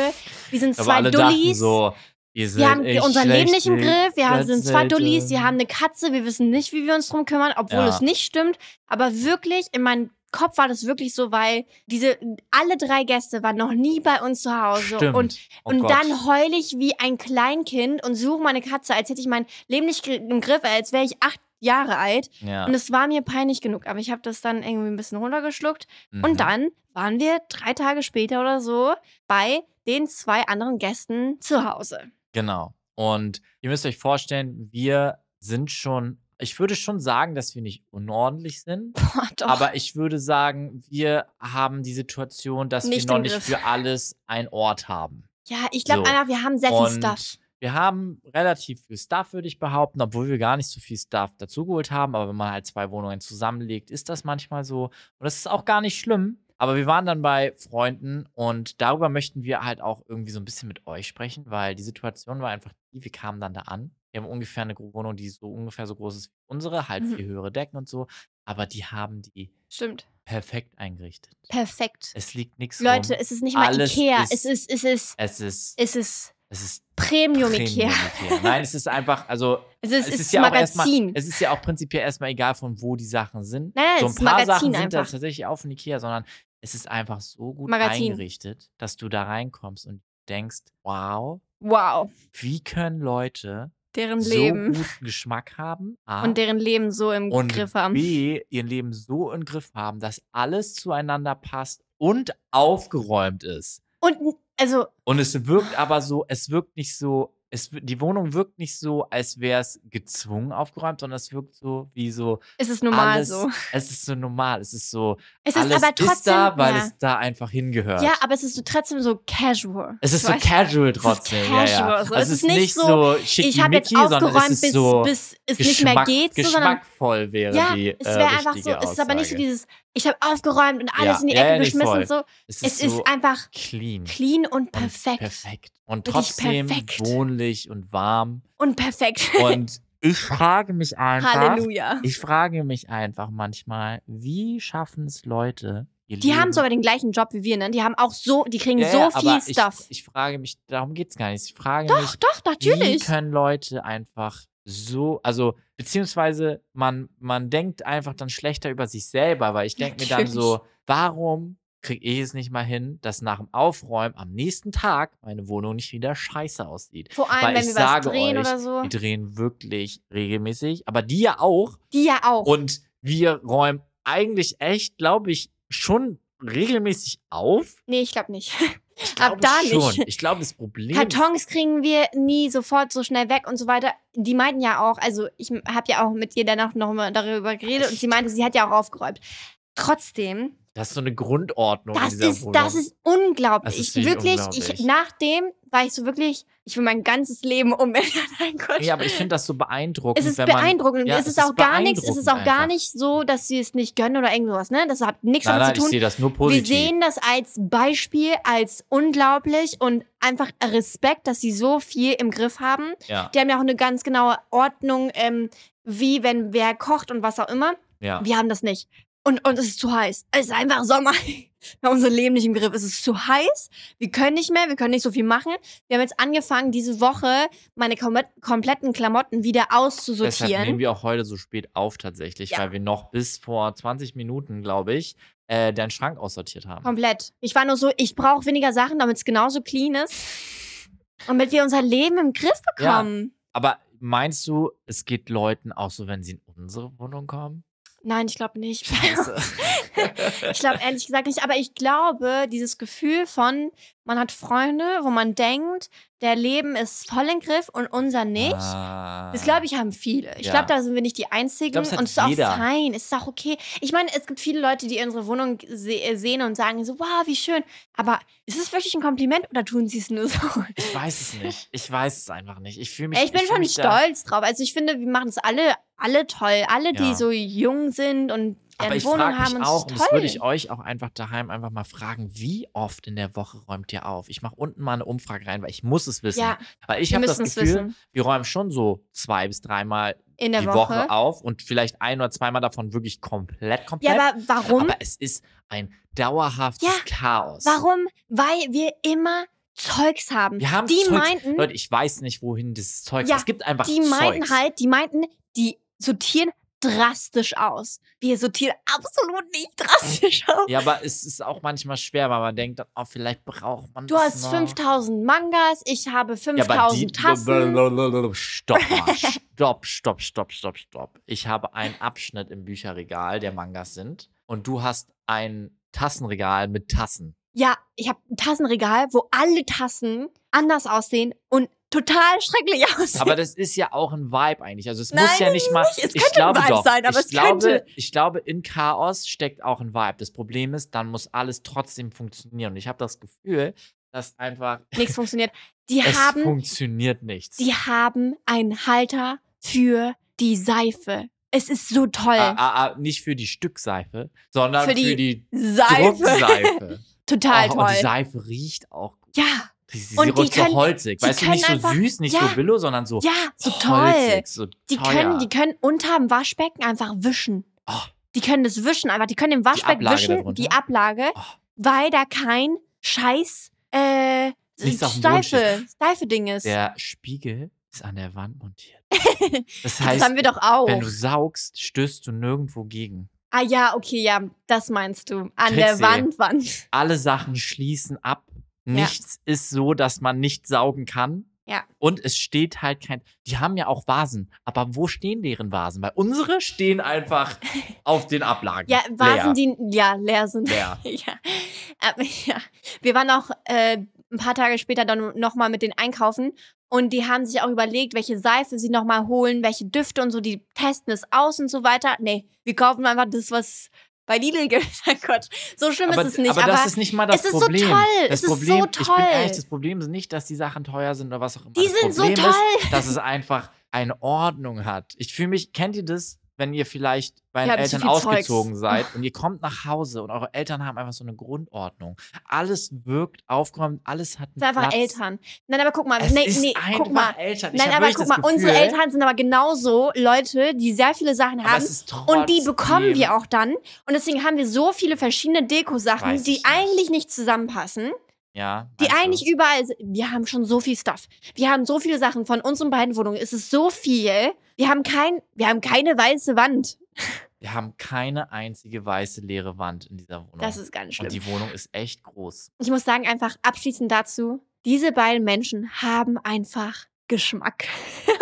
wir sind aber zwei alle Dullis. so, ihr seid wir haben unser Leben nicht im Griff. Wir haben, sind zwei Dullis, Gatzleute. haben eine Katze. Wir wissen nicht, wie wir uns drum kümmern, obwohl Ja. es nicht stimmt. Aber wirklich, in meinem Kopf war das wirklich so, weil diese alle drei Gäste waren noch nie bei uns zu Hause. Stimmt. Und Oh und Gott. dann heule ich wie ein Kleinkind und suche meine Katze, als hätte ich mein Leben nicht im Griff, als wäre ich acht Jahre alt. Ja. Und es war mir peinlich genug. Aber ich habe das dann irgendwie ein bisschen runtergeschluckt. Mhm. Und dann waren wir drei Tage später oder so bei den zwei anderen Gästen zu Hause. Genau. Und ihr müsst euch vorstellen, wir sind schon, ich würde schon sagen, dass wir nicht unordentlich sind. Boah, doch. Aber ich würde sagen, wir haben die Situation, dass Nicht wir noch im nicht Griff. für alles einen Ort haben. ja, ich glaube So. wir haben sehr viel Und Stuff. Wir haben relativ viel Stuff, würde ich behaupten, obwohl wir gar nicht so viel Stuff dazugeholt haben. Aber wenn man halt zwei Wohnungen zusammenlegt, ist das manchmal so. Und das ist auch gar nicht schlimm. Aber wir waren dann bei Freunden und darüber möchten wir halt auch irgendwie so ein bisschen mit euch sprechen, weil die Situation war einfach die, wir kamen dann da an. Wir haben ungefähr eine Wohnung, die so ungefähr so groß ist wie unsere, halt Mhm. viel höhere Decken und so. Aber die haben die Stimmt. perfekt eingerichtet. Perfekt. Es liegt nichts Leute, rum. es ist nicht mal Alles Ikea. ist- es ist, es ist, Es ist, es ist es ist Premium, Ikea. Ikea. Nein, es ist einfach, also Es ist, es ist ja auch erstmal, Magazin. es ist ja auch prinzipiell erstmal egal, von wo die Sachen sind. Nein, nein, so es ein ist paar Magazin Sachen sind da tatsächlich auch von Ikea, sondern es ist einfach so gut Magazin. eingerichtet, dass du da reinkommst und denkst, wow, wow. wie können Leute Deren so Leben. guten Geschmack haben A, Und deren Leben so im und Griff haben. B, ihr Leben so im Griff haben, dass alles zueinander passt und aufgeräumt ist. Und also, Und es wirkt aber so, es wirkt nicht so, es, die Wohnung wirkt nicht so, als wäre es gezwungen aufgeräumt, sondern es wirkt so wie so es ist normal alles, so. Es ist so normal, es ist so, Es ist alles aber trotzdem. ist da, weil ja. es da einfach hingehört. ja, aber es ist so trotzdem so casual. es ist so Weißt du? casual ist trotzdem. ja, ja. casual, so. Also Es ist nicht so, Ich habe jetzt es aufgeräumt, ist bis, so bis es nicht mehr geht, so, geschmackvoll wäre ja, die es äh, wäre einfach so, richtige es ist aber nicht so Aussage. dieses, ich habe aufgeräumt und alles in die Ecke geschmissen. So. Es Es ist einfach clean. clean und und perfekt. Und trotzdem wohnlich und warm. Und perfekt. Und ich frage mich einfach, Halleluja. ich frage mich einfach manchmal, wie schaffen es Leute, ihr Die Leben haben sogar den gleichen Job wie wir, ne? Die haben auch so, die kriegen ja, so ja, viel aber Stuff. Ich, ich frage mich, darum geht es gar nicht. Ich frage doch, mich, doch, wie natürlich. können Leute einfach so, also beziehungsweise man, man denkt einfach dann schlechter über sich selber, weil ich denke mir dann so, warum kriege ich es nicht mal hin, dass nach dem Aufräumen am nächsten Tag meine Wohnung nicht wieder scheiße aussieht. Vor allem, Weil wenn ich wir was sage drehen euch, oder so. Die drehen wirklich regelmäßig, aber die ja auch. Die ja auch. Und wir räumen eigentlich echt, glaube ich, schon regelmäßig auf. nee, ich glaube nicht. Ich Ab glaube da schon. nicht. Ich glaube, das Problem Kartons kriegen wir nie sofort so schnell weg und so weiter. Die meinten ja auch, also ich habe ja auch mit ihr danach noch mal darüber geredet und sie meinte, sie hat ja auch aufgeräumt. Trotzdem, das ist so eine Grundordnung das dieser ist, Wohnung. das ist unglaublich. Das ist ich wirklich wirklich, ich, unglaublich. nachdem war ich so wirklich, ich will mein ganzes Leben umändern. Ja, aber ich finde das so beeindruckend, es ist wenn man beeindruckend. Ja, es es ist ist auch gar nichts. Es ist auch beeindruckend gar nicht so, dass sie es nicht gönnen oder irgendwas. Ne? Das hat nichts Nein, damit nein, zu ich tun. sehe das nur Wir positiv. sehen das als Beispiel, als unglaublich und einfach Respekt, dass sie so viel im Griff haben. ja, Die haben ja auch eine ganz genaue Ordnung, ähm, wie wenn wer kocht und was auch immer. ja. Wir haben das nicht. Und, und es ist zu heiß. Es ist einfach Sommer. Wir haben unser Leben nicht im Griff. Es ist zu heiß. Wir können nicht mehr. Wir können nicht so viel machen. Wir haben jetzt angefangen, diese Woche meine kom kompletten Klamotten wieder Deshalb auszusortieren. nehmen wir auch heute so spät auf tatsächlich, Ja. weil wir noch bis vor 20 Minuten, glaube ich, äh, deinen Schrank aussortiert haben. Komplett. Ich war nur so, ich brauche weniger Sachen, damit es genauso clean ist. Und damit wir unser Leben im Griff Ja. bekommen. Aber meinst du, es geht Leuten auch so, wenn sie in unsere Wohnung kommen? Nein, ich glaube nicht. Ich glaube ehrlich gesagt nicht, aber ich glaube, dieses Gefühl von, man hat Freunde, wo man denkt, der Leben ist voll im Griff und unser nicht. Ah. Das glaube ich haben viele. Ich Ja. glaube, da sind wir nicht die Einzigen glaub, und es ist auch fein, es ist auch okay. Ich meine, es gibt viele Leute, die unsere Wohnung se äh, sehen und sagen so, wow, wie schön. Aber ist es wirklich ein Kompliment oder tun sie es nur so? Ich weiß es nicht. Ich weiß es einfach nicht. Ich fühle mich. ich bin fühl schon stolz drauf. Also ich finde, wir machen es alle, alle toll. Alle, die Ja. so jung sind und Aber ich Wohnung frage haben mich auch, und das würde ich euch auch einfach daheim einfach mal fragen, wie oft in der Woche räumt ihr auf? Ich mache unten mal eine Umfrage rein, weil ich muss es wissen. ja, weil ich habe das Gefühl, wissen. wir räumen schon so zwei bis dreimal In der die Woche. Woche. auf und vielleicht ein oder zweimal davon wirklich komplett, komplett. Ja, aber warum? Aber es ist ein dauerhaftes Ja, Chaos. Warum? Weil wir immer Zeugs haben. Wir haben die Zeugs- meinten, Leute, ich weiß nicht, wohin dieses Zeug Ja, Es gibt einfach die meinten Zeugs. halt, die meinten, die sortieren drastisch aus. Wir sortieren absolut nicht drastisch aus. Ja, aber es ist auch manchmal schwer, weil man denkt, oh, vielleicht braucht man Du hast noch. 5000 Mangas, ich habe Ja, aber die, 5000 Tassen. Stopp. Stopp, stopp, stopp, stopp, stopp. Ich habe einen Abschnitt im Bücherregal, der Mangas sind. Und du hast ein Tassenregal mit Tassen. Ja, ich habe ein Tassenregal, wo alle Tassen anders aussehen und total schrecklich aussehen. Aber das ist ja auch ein Vibe eigentlich. Also es Nein, muss ja nicht mal. nicht. Es ich könnte glaube ein Vibe doch. sein, aber ich es glaube, könnte. ich glaube, in Chaos steckt auch ein Vibe. Das Problem ist, dann muss alles trotzdem funktionieren. Und ich habe das Gefühl, dass einfach Nichts funktioniert. Die es haben, funktioniert nichts. die haben einen Halter für die Seife. Es ist so toll. Ah, ah, ah, nicht für die Stückseife, sondern Für für die die, Seife. Druckseife. Total Oh, und die toll. Seife riecht auch gut. Ja, Sie, sie Und die riecht so können- holzig. die Weißt du, können nicht so einfach- süß, nicht ja. so billo, sondern so ja, so toll. holzig, so Die teuer. können, die können unterm Waschbecken einfach wischen. Oh. Die können das wischen, einfach. Die können im Waschbecken wischen, darunter? die Ablage, Oh. weil da kein scheiß äh, Steife, Steife Ding ist. Der Spiegel ist an der Wand montiert. Das das heißt, haben wir doch auch. wenn du saugst, stößt du nirgendwo gegen. ah ja, okay, ja, das meinst du. An Trixie. der Wand, Wand. Alle Sachen schließen ab. Nichts ist so, dass man nicht saugen kann. Ja. Und es steht halt kein. Die haben ja auch Vasen. Aber wo stehen deren Vasen? Weil unsere stehen einfach auf den Ablagen. Ja, Vasen, leer. die ja leer sind. Leer. ja. Aber, ja. Wir waren auch äh, ein paar Tage später dann nochmal mit denen einkaufen und die haben sich auch überlegt, welche Seife sie nochmal holen, welche Düfte und so, die testen es aus und so weiter. Nee, wir kaufen einfach das, was bei Lidl gibt. Mein Gott, so schlimm aber, ist es nicht. aber, Aber, das ist nicht mal das es ist so Problem. toll. Das Es ist so Problem, ich bin toll. ehrlich, das Problem ist nicht, dass die Sachen teuer sind oder was auch immer. die das sind so Problem toll. Ist, dass es einfach eine Ordnung hat. Ich fühle mich, kennt ihr das, wenn ihr vielleicht bei den Eltern viel Zeugs. ausgezogen seid und ihr kommt nach Hause und eure Eltern haben einfach so eine Grundordnung. Alles wirkt aufgeräumt, alles hat einen Das sind einfach. Eltern. Nein, aber guck mal, Es nee, nee, guck mal. Eltern. Nein, aber guck mal, unsere Gefühl, Eltern sind aber genauso Leute, die sehr viele Sachen haben. Und die bekommen wir auch dann. Und deswegen haben wir so viele verschiedene Deko-Sachen, Weiß die ich nicht. eigentlich nicht zusammenpassen. Ja, Die meinst du? eigentlich überall sind. Wir haben schon so viel Stuff. Wir haben so viele Sachen von unseren beiden Wohnungen. Es ist so viel. Wir haben kein, wir haben keine weiße Wand. Wir haben keine einzige weiße leere Wand in dieser Wohnung. Das ist ganz schlimm. Und die Wohnung ist echt groß. Ich muss sagen, einfach abschließend dazu, diese beiden Menschen haben einfach Geschmack.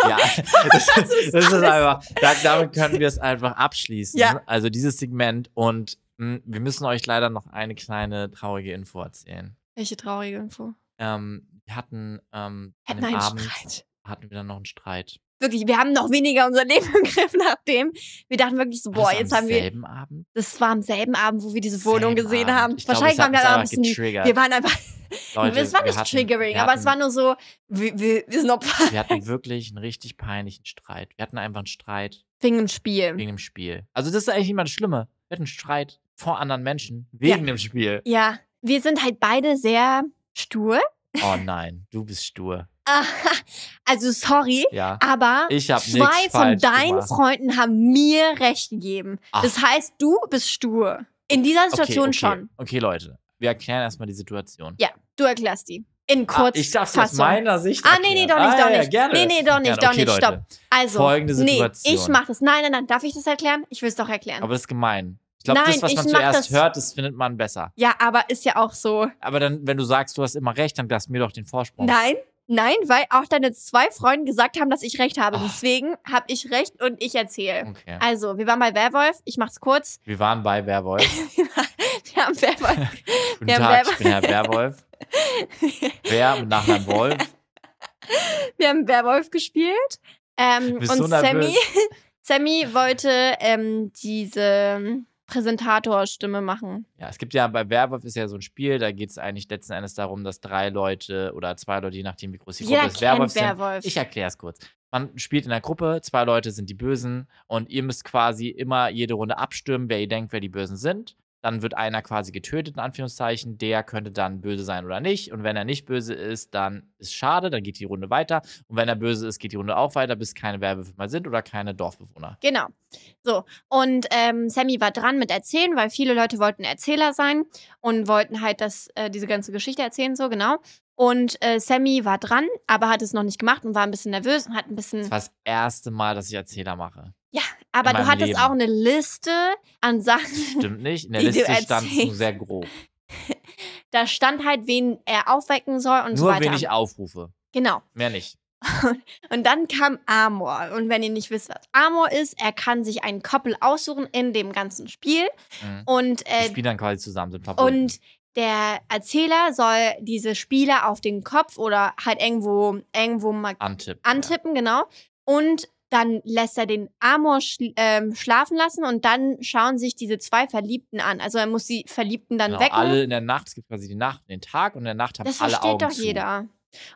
Ja, das, das, ist ist alles. einfach, da, damit können wir es einfach abschließen. Ja. Also dieses Segment und mh, wir müssen euch leider noch eine kleine traurige Info erzählen. Welche traurige Info. Ähm, wir hatten ähm, an dem einen Abend Streit. hatten wir dann noch einen Streit. Wirklich, wir haben noch weniger unser Leben im Griff nachdem. Wir dachten wirklich so, boah, jetzt am haben wir. selben Abend? Das war am selben Abend, wo wir diese Wohnung Selben gesehen Abend. haben. Ich glaub, Wahrscheinlich hat waren wir bisschen. getriggert. Wir waren einfach. Leute, es war nicht hatten- triggering, wir aber es war hatten- nur so, wir, wir, wir sind Opfer Wir hatten wirklich einen richtig peinlichen Streit. Wir hatten einfach einen Streit wegen dem Spiel. wegen dem Spiel. Also das ist eigentlich immer das Schlimme. Wir hatten einen Streit vor anderen Menschen wegen dem Spiel. Ja, wir sind halt beide sehr stur. Oh nein, du bist stur. Also sorry, Ja. aber zwei von deinen gemacht. Freunden haben mir recht gegeben. Ach. Das heißt, du bist stur. In dieser Situation okay, okay. schon. Okay, Leute. Wir erklären erstmal die Situation. Ja, du erklärst die. In Ah, kurz ich darf das aus meiner Sicht Ah, nee, nee, doch nicht, ah, doch ja, nicht. Gerne. Nee, nee, doch nicht, doch okay, nicht, Leute. stopp. Also, Folgende Situation. nee, ich mach das. Nein, nein, nein. Darf ich das erklären? Ich will es doch erklären. Aber das ist gemein. Ich glaube, Nein, das, was man zuerst das- hört, das findet man besser. ja, aber ist ja auch so. Aber dann, wenn du sagst, du hast immer recht, dann lass mir doch den Vorsprung. Nein, nein, weil auch deine zwei Freunde gesagt haben, dass ich recht habe. Ach. Deswegen habe ich recht und ich erzähle. Okay. Also, wir waren bei Werwolf. Ich mach's kurz. Wir waren bei Werwolf. wir haben Werwolf. Guten Wir haben Tag, Werwolf. ich bin Herr Werwolf. Wer mit Nachnamen Wolf? Wir haben Werwolf gespielt. Ähm, und so. Sammy, Sammy wollte ähm, diese Präsentatorstimme machen. Ja, es gibt ja bei Werwolf ist ja so ein Spiel, da geht es eigentlich letzten Endes darum, dass drei Leute oder zwei Leute, je nachdem wie groß die Jeder Gruppe ist, kennt Werwolf sind. Werwolf. Ich erkläre es kurz. Man spielt in einer Gruppe, zwei Leute sind die Bösen und ihr müsst quasi immer jede Runde abstimmen, wer ihr denkt, wer die Bösen sind. Dann wird einer quasi getötet, in Anführungszeichen. Der könnte dann böse sein oder nicht. Und wenn er nicht böse ist, dann ist schade, dann geht die Runde weiter. Und wenn er böse ist, geht die Runde auch weiter, bis keine Werwölfe mehr sind oder keine Dorfbewohner. Genau. So. Und ähm, Sammy war dran mit Erzählen, weil viele Leute wollten Erzähler sein und wollten halt das, äh, diese ganze Geschichte erzählen, so genau. Und äh, Sammy war dran, aber hat es noch nicht gemacht und war ein bisschen nervös und hat ein bisschen. Das war das erste Mal, dass ich Erzähler mache. Ja, aber du hattest Leben. auch eine Liste an Sachen. Stimmt nicht. In der Die Liste stand es nur erzählst. sehr grob. Da stand halt, wen er aufwecken soll und so Nur weiter. wen ich aufrufe. Genau. Mehr nicht. Und dann kam Amor. Und wenn ihr nicht wisst, was Amor ist, er kann sich einen Koppel aussuchen in dem ganzen Spiel. Mhm. Und, äh, spielen dann quasi zusammen, sind verbunden. und der Erzähler soll diese Spieler auf den Kopf oder halt irgendwo, irgendwo mal Antipp. antippen, genau. Und dann lässt er den Amor schl ähm, schlafen lassen und dann schauen sich diese zwei Verliebten an. Also er muss die Verliebten dann Genau, wecken. alle in der Nacht, es gibt quasi die Nacht, den Tag und in der Nacht haben Das alle versteht Augen doch zu. jeder.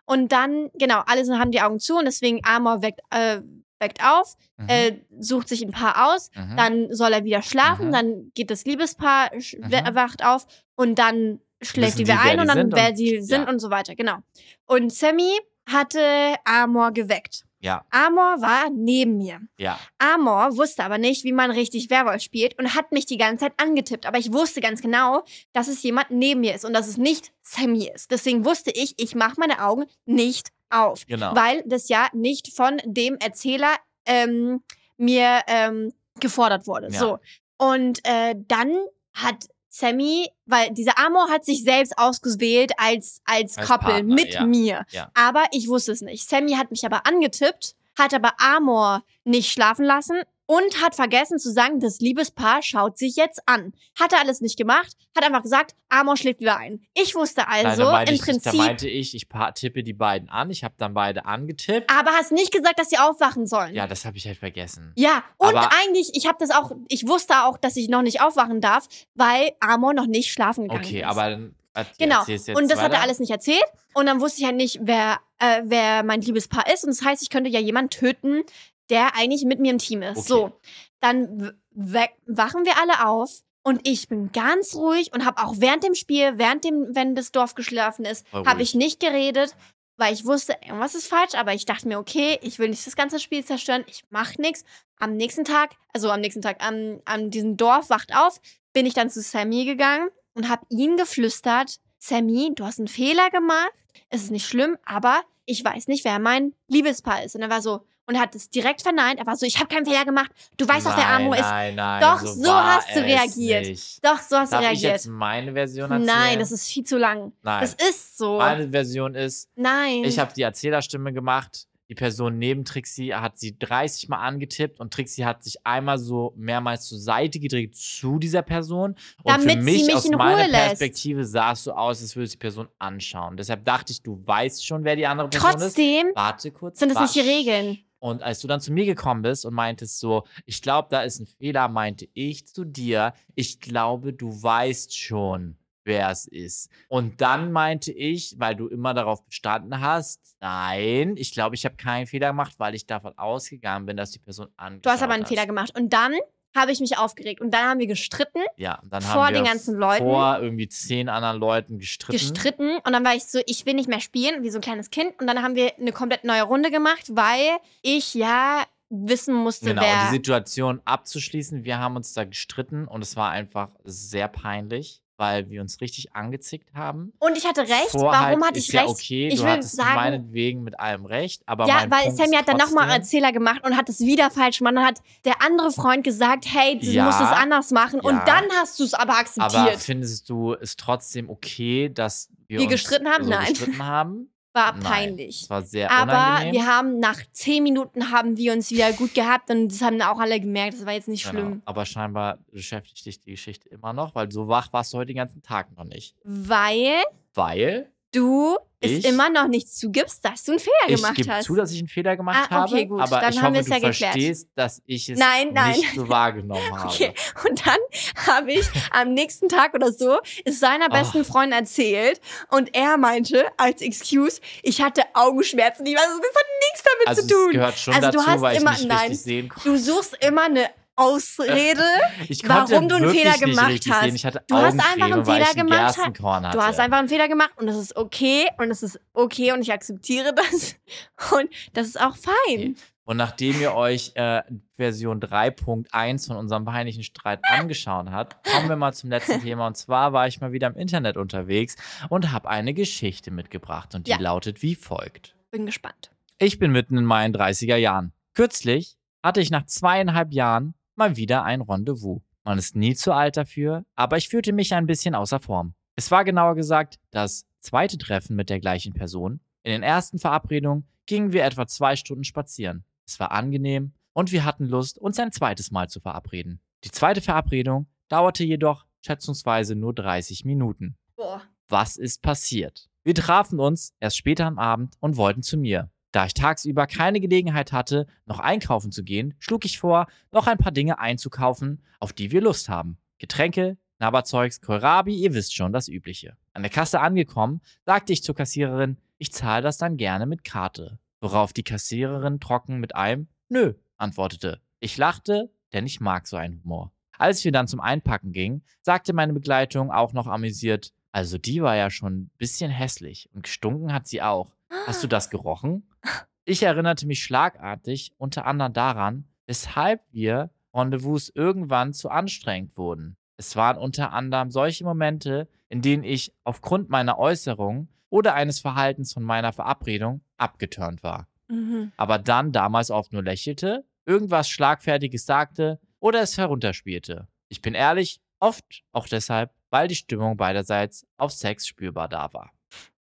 Und dann, genau, alle sind- haben die Augen zu und deswegen Amor weckt, äh, weckt auf, Mhm. äh, sucht sich ein Paar aus, Mhm. dann soll er wieder schlafen, Mhm. dann geht das Liebespaar, Mhm. wacht auf und dann schläft die wieder ein und dann sind wer und- sie sind ja. und so weiter, genau. Und Sammy hatte Amor geweckt. Ja, Amor war neben mir. ja. Amor wusste aber nicht, wie man richtig Werwolf spielt und hat mich die ganze Zeit angetippt. Aber ich wusste ganz genau, dass es jemand neben mir ist und dass es nicht Sammy ist. Deswegen wusste ich, ich mache meine Augen nicht auf. Genau. Weil das ja nicht von dem Erzähler ähm, mir ähm, gefordert wurde. Ja. So. Und äh, dann hat Sammy, weil dieser Amor hat sich selbst ausgewählt als, als, Als Couple Partner, mit ja. mir. Ja. Aber ich wusste es nicht. Sammy hat mich aber angetippt, hat aber Amor nicht schlafen lassen und hat vergessen zu sagen, das Liebespaar schaut sich jetzt an. Hat er alles nicht gemacht, hat einfach gesagt, Amor schläft wieder ein. Ich wusste Nein, also meinte im ich, Prinzip, da meinte ich, ich tippe die beiden an. Ich habe dann beide angetippt. aber hast nicht gesagt, dass sie aufwachen sollen. Ja, das habe ich halt vergessen. Ja, und Aber- eigentlich, ich habe das auch, ich wusste auch, dass ich noch nicht aufwachen darf, weil Amor noch nicht schlafen gegangen Okay, ist. aber dann Genau. Und das hat weiter. er alles nicht erzählt. Und dann wusste ich halt nicht, wer, äh, wer mein Liebespaar ist. Und das heißt, ich könnte ja jemanden töten, der eigentlich mit mir im Team ist. Okay. So, dann wachen wir alle auf. Und ich bin ganz ruhig und habe auch während dem Spiel, während dem, wenn das Dorf geschlafen ist, habe ich nicht geredet, weil ich wusste, irgendwas ist falsch. Aber ich dachte mir, okay, ich will nicht das ganze Spiel zerstören. Ich mache nichts. Am nächsten Tag, also am nächsten Tag, an, an diesem Dorf wacht auf, bin ich dann zu Sammy gegangen und habe ihn geflüstert, Sammy, du hast einen Fehler gemacht. Es ist nicht schlimm, aber ich weiß nicht, wer mein Liebespaar ist. Und er war so, und hat es direkt verneint. Er war so, ich habe keinen Fehler gemacht. Du weißt doch, wer Amo ist. Nein, nein, Doch, so, so hast du reagiert. Nicht. Doch, so hast Darf du ich reagiert. jetzt meine Version erzählen? Nein, das ist viel zu lang. Nein. Das ist so. Meine Version ist, Nein. ich habe die Erzählerstimme gemacht. Die Person neben Trixie hat sie 30 Mal angetippt und Trixie hat sich einmal so mehrmals zur Seite gedreht zu dieser Person. Und Damit für sie mich mich aus in Ruhe meiner lässt. Perspektive sah es so aus, als würde die Person anschauen. Deshalb dachte ich, du weißt schon, wer die andere Person ist. Trotzdem Warte kurz. sind das nicht die. Regeln. Und als du dann zu mir gekommen bist und meintest so, ich glaube, da ist ein Fehler, meinte ich zu dir, ich glaube, du weißt schon, wer es ist. Und dann meinte ich, weil du immer darauf bestanden hast, nein, ich glaube, ich habe keinen Fehler gemacht, weil ich davon ausgegangen bin, dass die Person angeschaut Du hast aber einen hast. Fehler gemacht. Und dann habe ich mich aufgeregt. Und dann haben wir gestritten, Ja, dann vor haben wir den ganzen Leuten. vor irgendwie zehn anderen Leuten gestritten. gestritten. Und dann war ich so, ich will nicht mehr spielen, wie so ein kleines Kind. Und dann haben wir eine komplett neue Runde gemacht, weil ich ja wissen musste, Genau, die wer. Situation abzuschließen. Wir haben uns da gestritten und es war einfach sehr peinlich, weil wir uns richtig angezickt haben. Und ich hatte recht. Vorhalt Warum hatte ist ich ja recht? okay, ich du will sagen, meinetwegen mit allem recht, aber ja, weil Punkt Sammy hat dann nochmal Erzähler gemacht und hat es wieder falsch gemacht. Dann hat der andere Freund gesagt, hey, du Ja, musst es anders machen. ja. Und dann hast du es aber akzeptiert. Aber findest du es trotzdem okay, dass wir, Wir uns gestritten haben? So Nein. gestritten haben? War Nein. peinlich. Es war sehr Aber unangenehm. wir haben nach zehn Minuten haben wir uns wieder gut gehabt und das haben auch alle gemerkt. Das war jetzt nicht Genau. schlimm. Aber scheinbar beschäftigt dich die Geschichte immer noch, weil so wach warst du heute den ganzen Tag noch nicht. Weil Weil du es Ich- immer noch nicht zugibst, dass du einen Fehler ich gemacht gebe hast. zu, dass ich einen Fehler gemacht Ah, okay, habe, gut. aber Dann ich haben hoffe, es du ja verstehst, dass ich es Nein, nein. nicht so wahrgenommen habe. Okay, und dann habe ich am nächsten Tag oder so es seiner besten Oh. Freundin erzählt und er meinte als Excuse, ich hatte Augenschmerzen. Ich weiß, das hat nichts damit Also zu es tun. gehört schon Also du dazu, hast weil ich immer- nicht nein. sehen konnte. Du suchst immer eine Ausrede. Warum du einen Fehler gemacht hast. Du hast einfach einen Fehler gemacht. Hatte. Du hast einfach einen Fehler gemacht und das ist okay und das ist okay und ich akzeptiere das und das ist auch fein. Und nachdem ihr euch äh, Version 3.1 von unserem peinlichen Streit angeschaut habt, kommen wir mal zum letzten Thema. Und zwar war ich mal wieder im Internet unterwegs und habe eine Geschichte mitgebracht. Und die Ja. lautet wie folgt. Bin gespannt. Ich bin mitten in meinen 30er Jahren. Kürzlich hatte ich nach zweieinhalb Jahren mal wieder ein Rendezvous. Man ist nie zu alt dafür, aber ich fühlte mich ein bisschen außer Form. Es war genauer gesagt das zweite Treffen mit der gleichen Person. In den ersten Verabredungen gingen wir etwa zwei Stunden spazieren. Es war angenehm und wir hatten Lust, uns ein zweites Mal zu verabreden. Die zweite Verabredung dauerte jedoch schätzungsweise nur 30 Minuten. Boah. Was ist passiert? Wir trafen uns erst später am Abend und wollten zu mir. Da ich tagsüber keine Gelegenheit hatte, noch einkaufen zu gehen, schlug ich vor, noch ein paar Dinge einzukaufen, auf die wir Lust haben. Getränke, Knabberzeugs, Kohlrabi, ihr wisst schon, das Übliche. An der Kasse angekommen, sagte ich zur Kassiererin, ich zahle das dann gerne mit Karte. Worauf die Kassiererin trocken mit einem Nö antwortete. Ich lachte, denn ich mag so einen Humor. Als wir dann zum Einpacken gingen, sagte meine Begleitung auch noch amüsiert, also die war ja schon ein bisschen hässlich und gestunken hat sie auch. Hast du das gerochen? Ich erinnerte mich schlagartig unter anderem daran, weshalb wir Rendezvous irgendwann zu anstrengend wurden. Es waren unter anderem solche Momente, in denen ich aufgrund meiner Äußerung oder eines Verhaltens von meiner Verabredung abgeturnt war. Mhm. Aber dann damals oft nur lächelte, irgendwas Schlagfertiges sagte oder es herunterspielte. Ich bin ehrlich, oft auch deshalb, weil die Stimmung beiderseits auf Sex spürbar da war.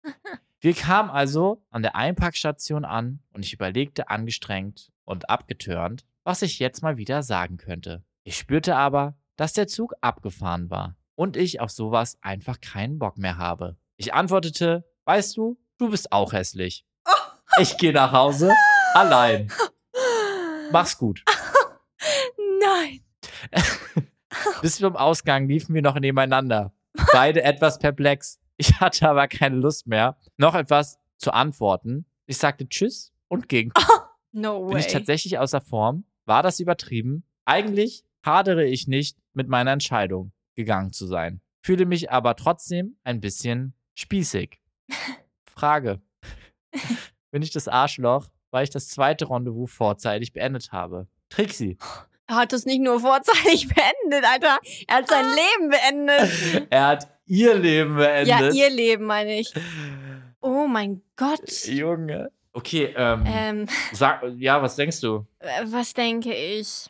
Wir kamen also an der Einpackstation an und ich überlegte angestrengt und abgetörnt, was ich jetzt mal wieder sagen könnte. Ich spürte aber, dass der Zug abgefahren war und ich auf sowas einfach keinen Bock mehr habe. Ich antwortete, weißt du, du bist auch hässlich. Ich gehe nach Hause allein. Mach's gut. Nein. Bis zum Ausgang liefen wir noch nebeneinander. Beide etwas perplex. Ich hatte aber keine Lust mehr, noch etwas zu antworten. Ich sagte Tschüss und ging. No Bin ich way. tatsächlich außer Form? War das übertrieben? Eigentlich hadere ich nicht mit meiner Entscheidung, gegangen zu sein. Fühle mich aber trotzdem ein bisschen spießig. Frage. Bin ich das Arschloch, weil ich das zweite Rendezvous vorzeitig beendet habe? Trixie. Er hat es nicht nur vorzeitig beendet, Alter. Er hat sein Leben beendet. Er hat ihr Leben beendet. Ja, ihr Leben, meine ich. Oh mein Gott. Junge. Okay, ähm, Ähm, sag, ja, was denkst du? äh, was denke ich?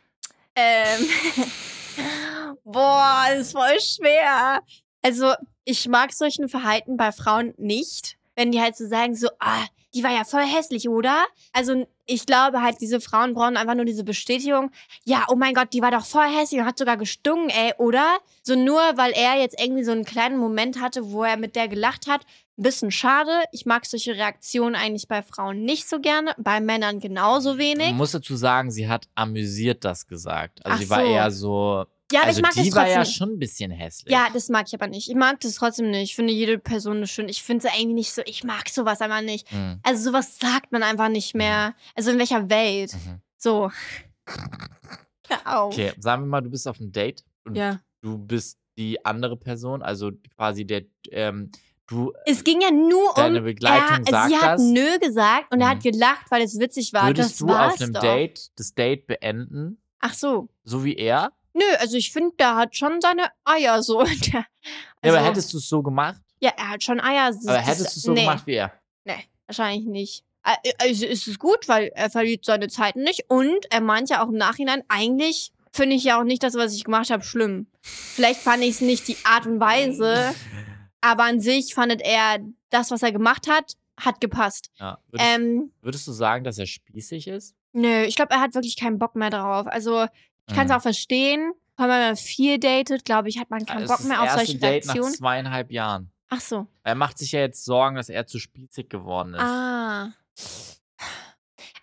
Ähm, boah, das ist voll schwer. Also, ich mag solchen Verhalten bei Frauen nicht, wenn die halt so sagen, so, ah, die war ja voll hässlich, oder? Also, ich glaube halt, diese Frauen brauchen einfach nur diese Bestätigung, ja, oh mein Gott, die war doch voll hässlich und hat sogar gestunken, ey, oder? So nur, weil er jetzt irgendwie so einen kleinen Moment hatte, wo er mit der gelacht hat. Ein bisschen schade. Ich mag solche Reaktionen eigentlich bei Frauen nicht so gerne, bei Männern genauso wenig. Man muss dazu sagen, sie hat amüsiert das gesagt. Also Ach sie war so. eher so. Ja, aber also ich mag die das war trotzdem. ja schon ein bisschen hässlich. Ja, das mag ich aber nicht. Ich mag das trotzdem nicht. Ich finde jede Person ist schön. Ich finde es irgendwie nicht so, ich mag sowas einfach nicht. Mhm. Also sowas sagt man einfach nicht mehr. Also in welcher Welt? Mhm. So. Hör auf. Okay, sagen wir mal, du bist auf einem Date und Ja. du bist die andere Person, also quasi der, ähm, du Es ging ja nur Deine um. Begleitung er, sagt sie hat das. nö gesagt und er hat Mhm. gelacht, weil es witzig war. würdest das du auf einem doch. Date das Date beenden, Ach so. so wie er? Nö, also ich finde, der hat schon seine Eier so. Der, Ja, also, aber hättest du es so gemacht? ja, er hat schon Eier. Aber hättest du es so nee. gemacht wie er? Nee, wahrscheinlich nicht. Also ist es gut, weil er verliert seine Zeit nicht und er meint ja auch im Nachhinein, eigentlich finde ich ja auch nicht das, was ich gemacht habe, schlimm. Vielleicht fand ich es nicht die Art und Weise, aber an sich fandet er das, was er gemacht hat, hat gepasst. Ja. Würdest, Ähm, würdest du sagen, dass er spießig ist? nö, ich glaube, er hat wirklich keinen Bock mehr drauf. Also ich kann es Mhm. auch verstehen. Wenn man viel datet, glaube ich, hat man keinen Bock mehr auf solche Date nach Reaktionen. zweieinhalb Jahren. Ach so. Er macht sich ja jetzt Sorgen, dass er zu spießig geworden ist. Ah.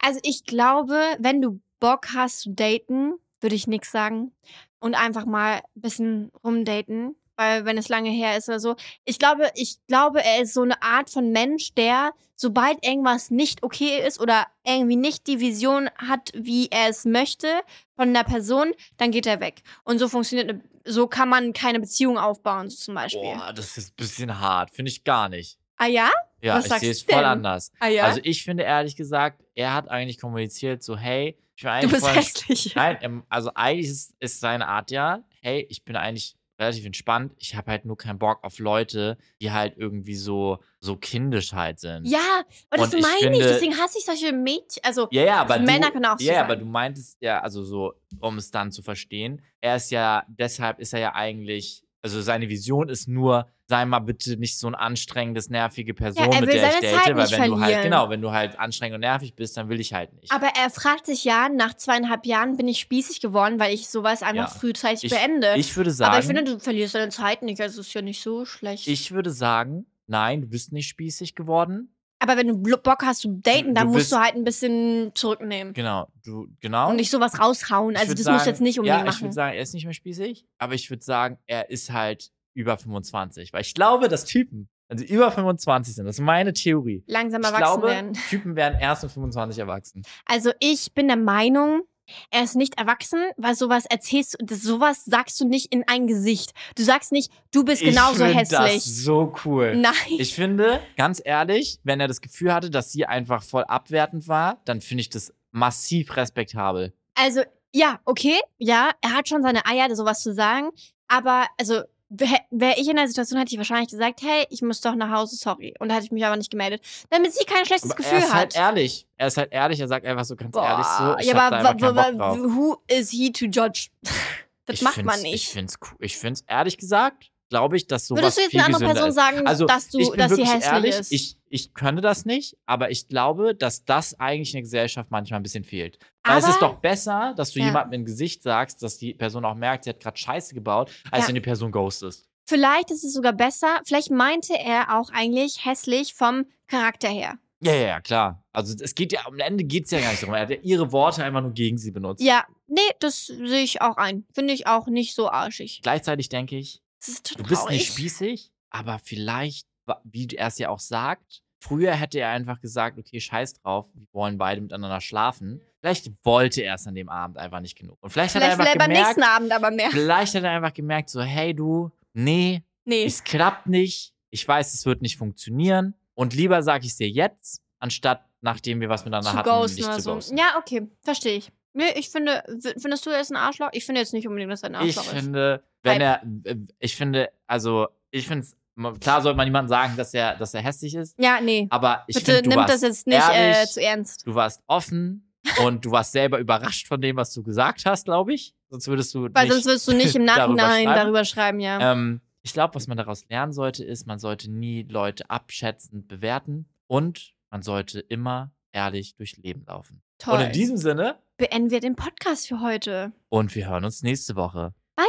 Also ich glaube, wenn du Bock hast zu daten, würde ich nichts sagen. Und einfach mal ein bisschen rumdaten. Weil wenn es lange her ist oder so. Ich glaube, ich glaube, er ist so eine Art von Mensch, der, sobald irgendwas nicht okay ist oder irgendwie nicht die Vision hat, wie er es möchte von der Person, dann geht er weg. Und so funktioniert eine, so kann man keine Beziehung aufbauen, so zum Beispiel. Boah, das ist ein bisschen hart. Finde ich gar nicht. Ah ja? Ja, Was ich sehe es du voll anders. Ah ja? Also ich finde ehrlich gesagt, er hat eigentlich kommuniziert so, hey, ich bin du eigentlich bist voll hässlich. Nein, ähm, also eigentlich ist, ist seine Art ja, hey, ich bin eigentlich relativ entspannt. Ich habe halt nur keinen Bock auf Leute, die halt irgendwie so, so kindisch halt sind. Ja, aber das Und meine ich. finde- Deswegen hasse ich solche Mädchen. Also, Ja, ja, aber Also du, Männer können auch so Ja, sein. aber du meintest ja, also so, um es dann zu verstehen, er ist ja, deshalb ist er ja eigentlich, also seine Vision ist nur, sei mal bitte nicht so ein anstrengendes, nervige Person, er mit der ich date, weil wenn du halt, verlieren. genau, wenn du halt anstrengend und nervig bist, dann will ich halt nicht. aber er fragt sich ja, nach zweieinhalb Jahren bin ich spießig geworden, weil ich sowas einfach Ja. frühzeitig Ich- beende. ich würde sagen, aber ich finde, du verlierst deine Zeit nicht. Also, ist ja nicht so schlecht. ich würde sagen, nein, du bist nicht spießig geworden. aber wenn du Bock hast zu daten, dann Du musst du halt ein bisschen zurücknehmen. Genau, du, genau. Und nicht sowas raushauen. Ich Also, das sagen, musst du jetzt nicht Ja, unbedingt ich machen. würde sagen, er ist nicht mehr spießig, aber ich würde sagen, er ist halt über 25. Weil ich glaube, dass Typen, also über 25 sind, das ist meine Theorie. Langsam Ich erwachsen glaube, werden. Typen werden erst mit 25 erwachsen. Also ich bin der Meinung, er ist nicht erwachsen, weil sowas erzählst du, sowas sagst du nicht in ein Gesicht. Du sagst nicht, du bist genauso ich hässlich. Das so cool. Nein. Ich finde, ganz ehrlich, wenn er das Gefühl hatte, dass sie einfach voll abwertend war, dann finde ich das massiv respektabel. also ja, okay, ja, er hat schon seine Eier, sowas zu sagen, aber also wäre ich in der Situation, hätte ich wahrscheinlich gesagt, hey, ich muss doch nach Hause, sorry. Und da hätte ich mich aber nicht gemeldet, damit sie kein schlechtes Aber Gefühl er ist hat. halt ehrlich. Er ist halt ehrlich, er sagt einfach so ganz ehrlich so, ich ja, aber who is he to judge? das Ich macht man Ich nicht. finde es ich find's ehrlich gesagt, glaube ich, dass sowas Würdest du jetzt einer anderen Person sagen, Also, dass, du, ich dass sie hässlich ehrlich, ist? Ich, ich könnte das nicht, aber ich glaube, dass das eigentlich in der Gesellschaft manchmal ein bisschen fehlt. Weil es ist doch besser, dass du Ja. jemandem im Gesicht sagst, dass die Person auch merkt, sie hat gerade Scheiße gebaut, als Ja. wenn die Person ghostest. Vielleicht ist es sogar besser. Vielleicht meinte er auch eigentlich hässlich vom Charakter her. Ja, ja, ja, klar. Also es geht ja, am Ende geht es ja gar nicht darum. Er hat ja ihre Worte einfach nur gegen sie benutzt. Ja, nee, das sehe ich auch ein. Finde ich auch nicht so arschig. Gleichzeitig denke ich, ist du bist nicht spießig, aber vielleicht, wie er es ja auch sagt, früher hätte er einfach gesagt, okay, scheiß drauf, wir wollen beide miteinander schlafen. Vielleicht wollte er es an dem Abend einfach nicht genug. Und vielleicht, Vielleicht hat er er einfach beim gemerkt, nächsten Abend aber mehr. vielleicht hat er einfach gemerkt, so, hey du, nee, Nee. es klappt nicht, ich weiß, es wird nicht funktionieren und lieber sage ich es dir jetzt, anstatt nachdem wir was miteinander zu hatten, ghosten nicht oder zu so. ghosten. Ja, okay, verstehe ich. Nee, ich finde, findest du, er ist ein Arschloch? Ich finde jetzt nicht unbedingt, dass er ein Ich Arschloch ist. finde, wenn er, äh, ich finde, also, ich finde es klar sollte man niemandem sagen, dass er, dass er hässlich ist, Ja, nee. aber ich Bitte finde, du nimm das jetzt nicht äh, ehrlich, zu ernst. du warst offen und du warst selber überrascht von dem, was du gesagt hast, glaube ich. Sonst würdest du Weil nicht sonst wirst du nicht im darüber Nachhinein schreiben. darüber schreiben, ja. Ähm, ich glaube, was man daraus lernen sollte, ist, man sollte nie Leute abschätzend bewerten und man sollte immer ehrlich durchs Leben laufen. Toll. Und in diesem Sinne, Beenden wir den Podcast für heute. und wir hören uns nächste Woche. Bye.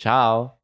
Ciao.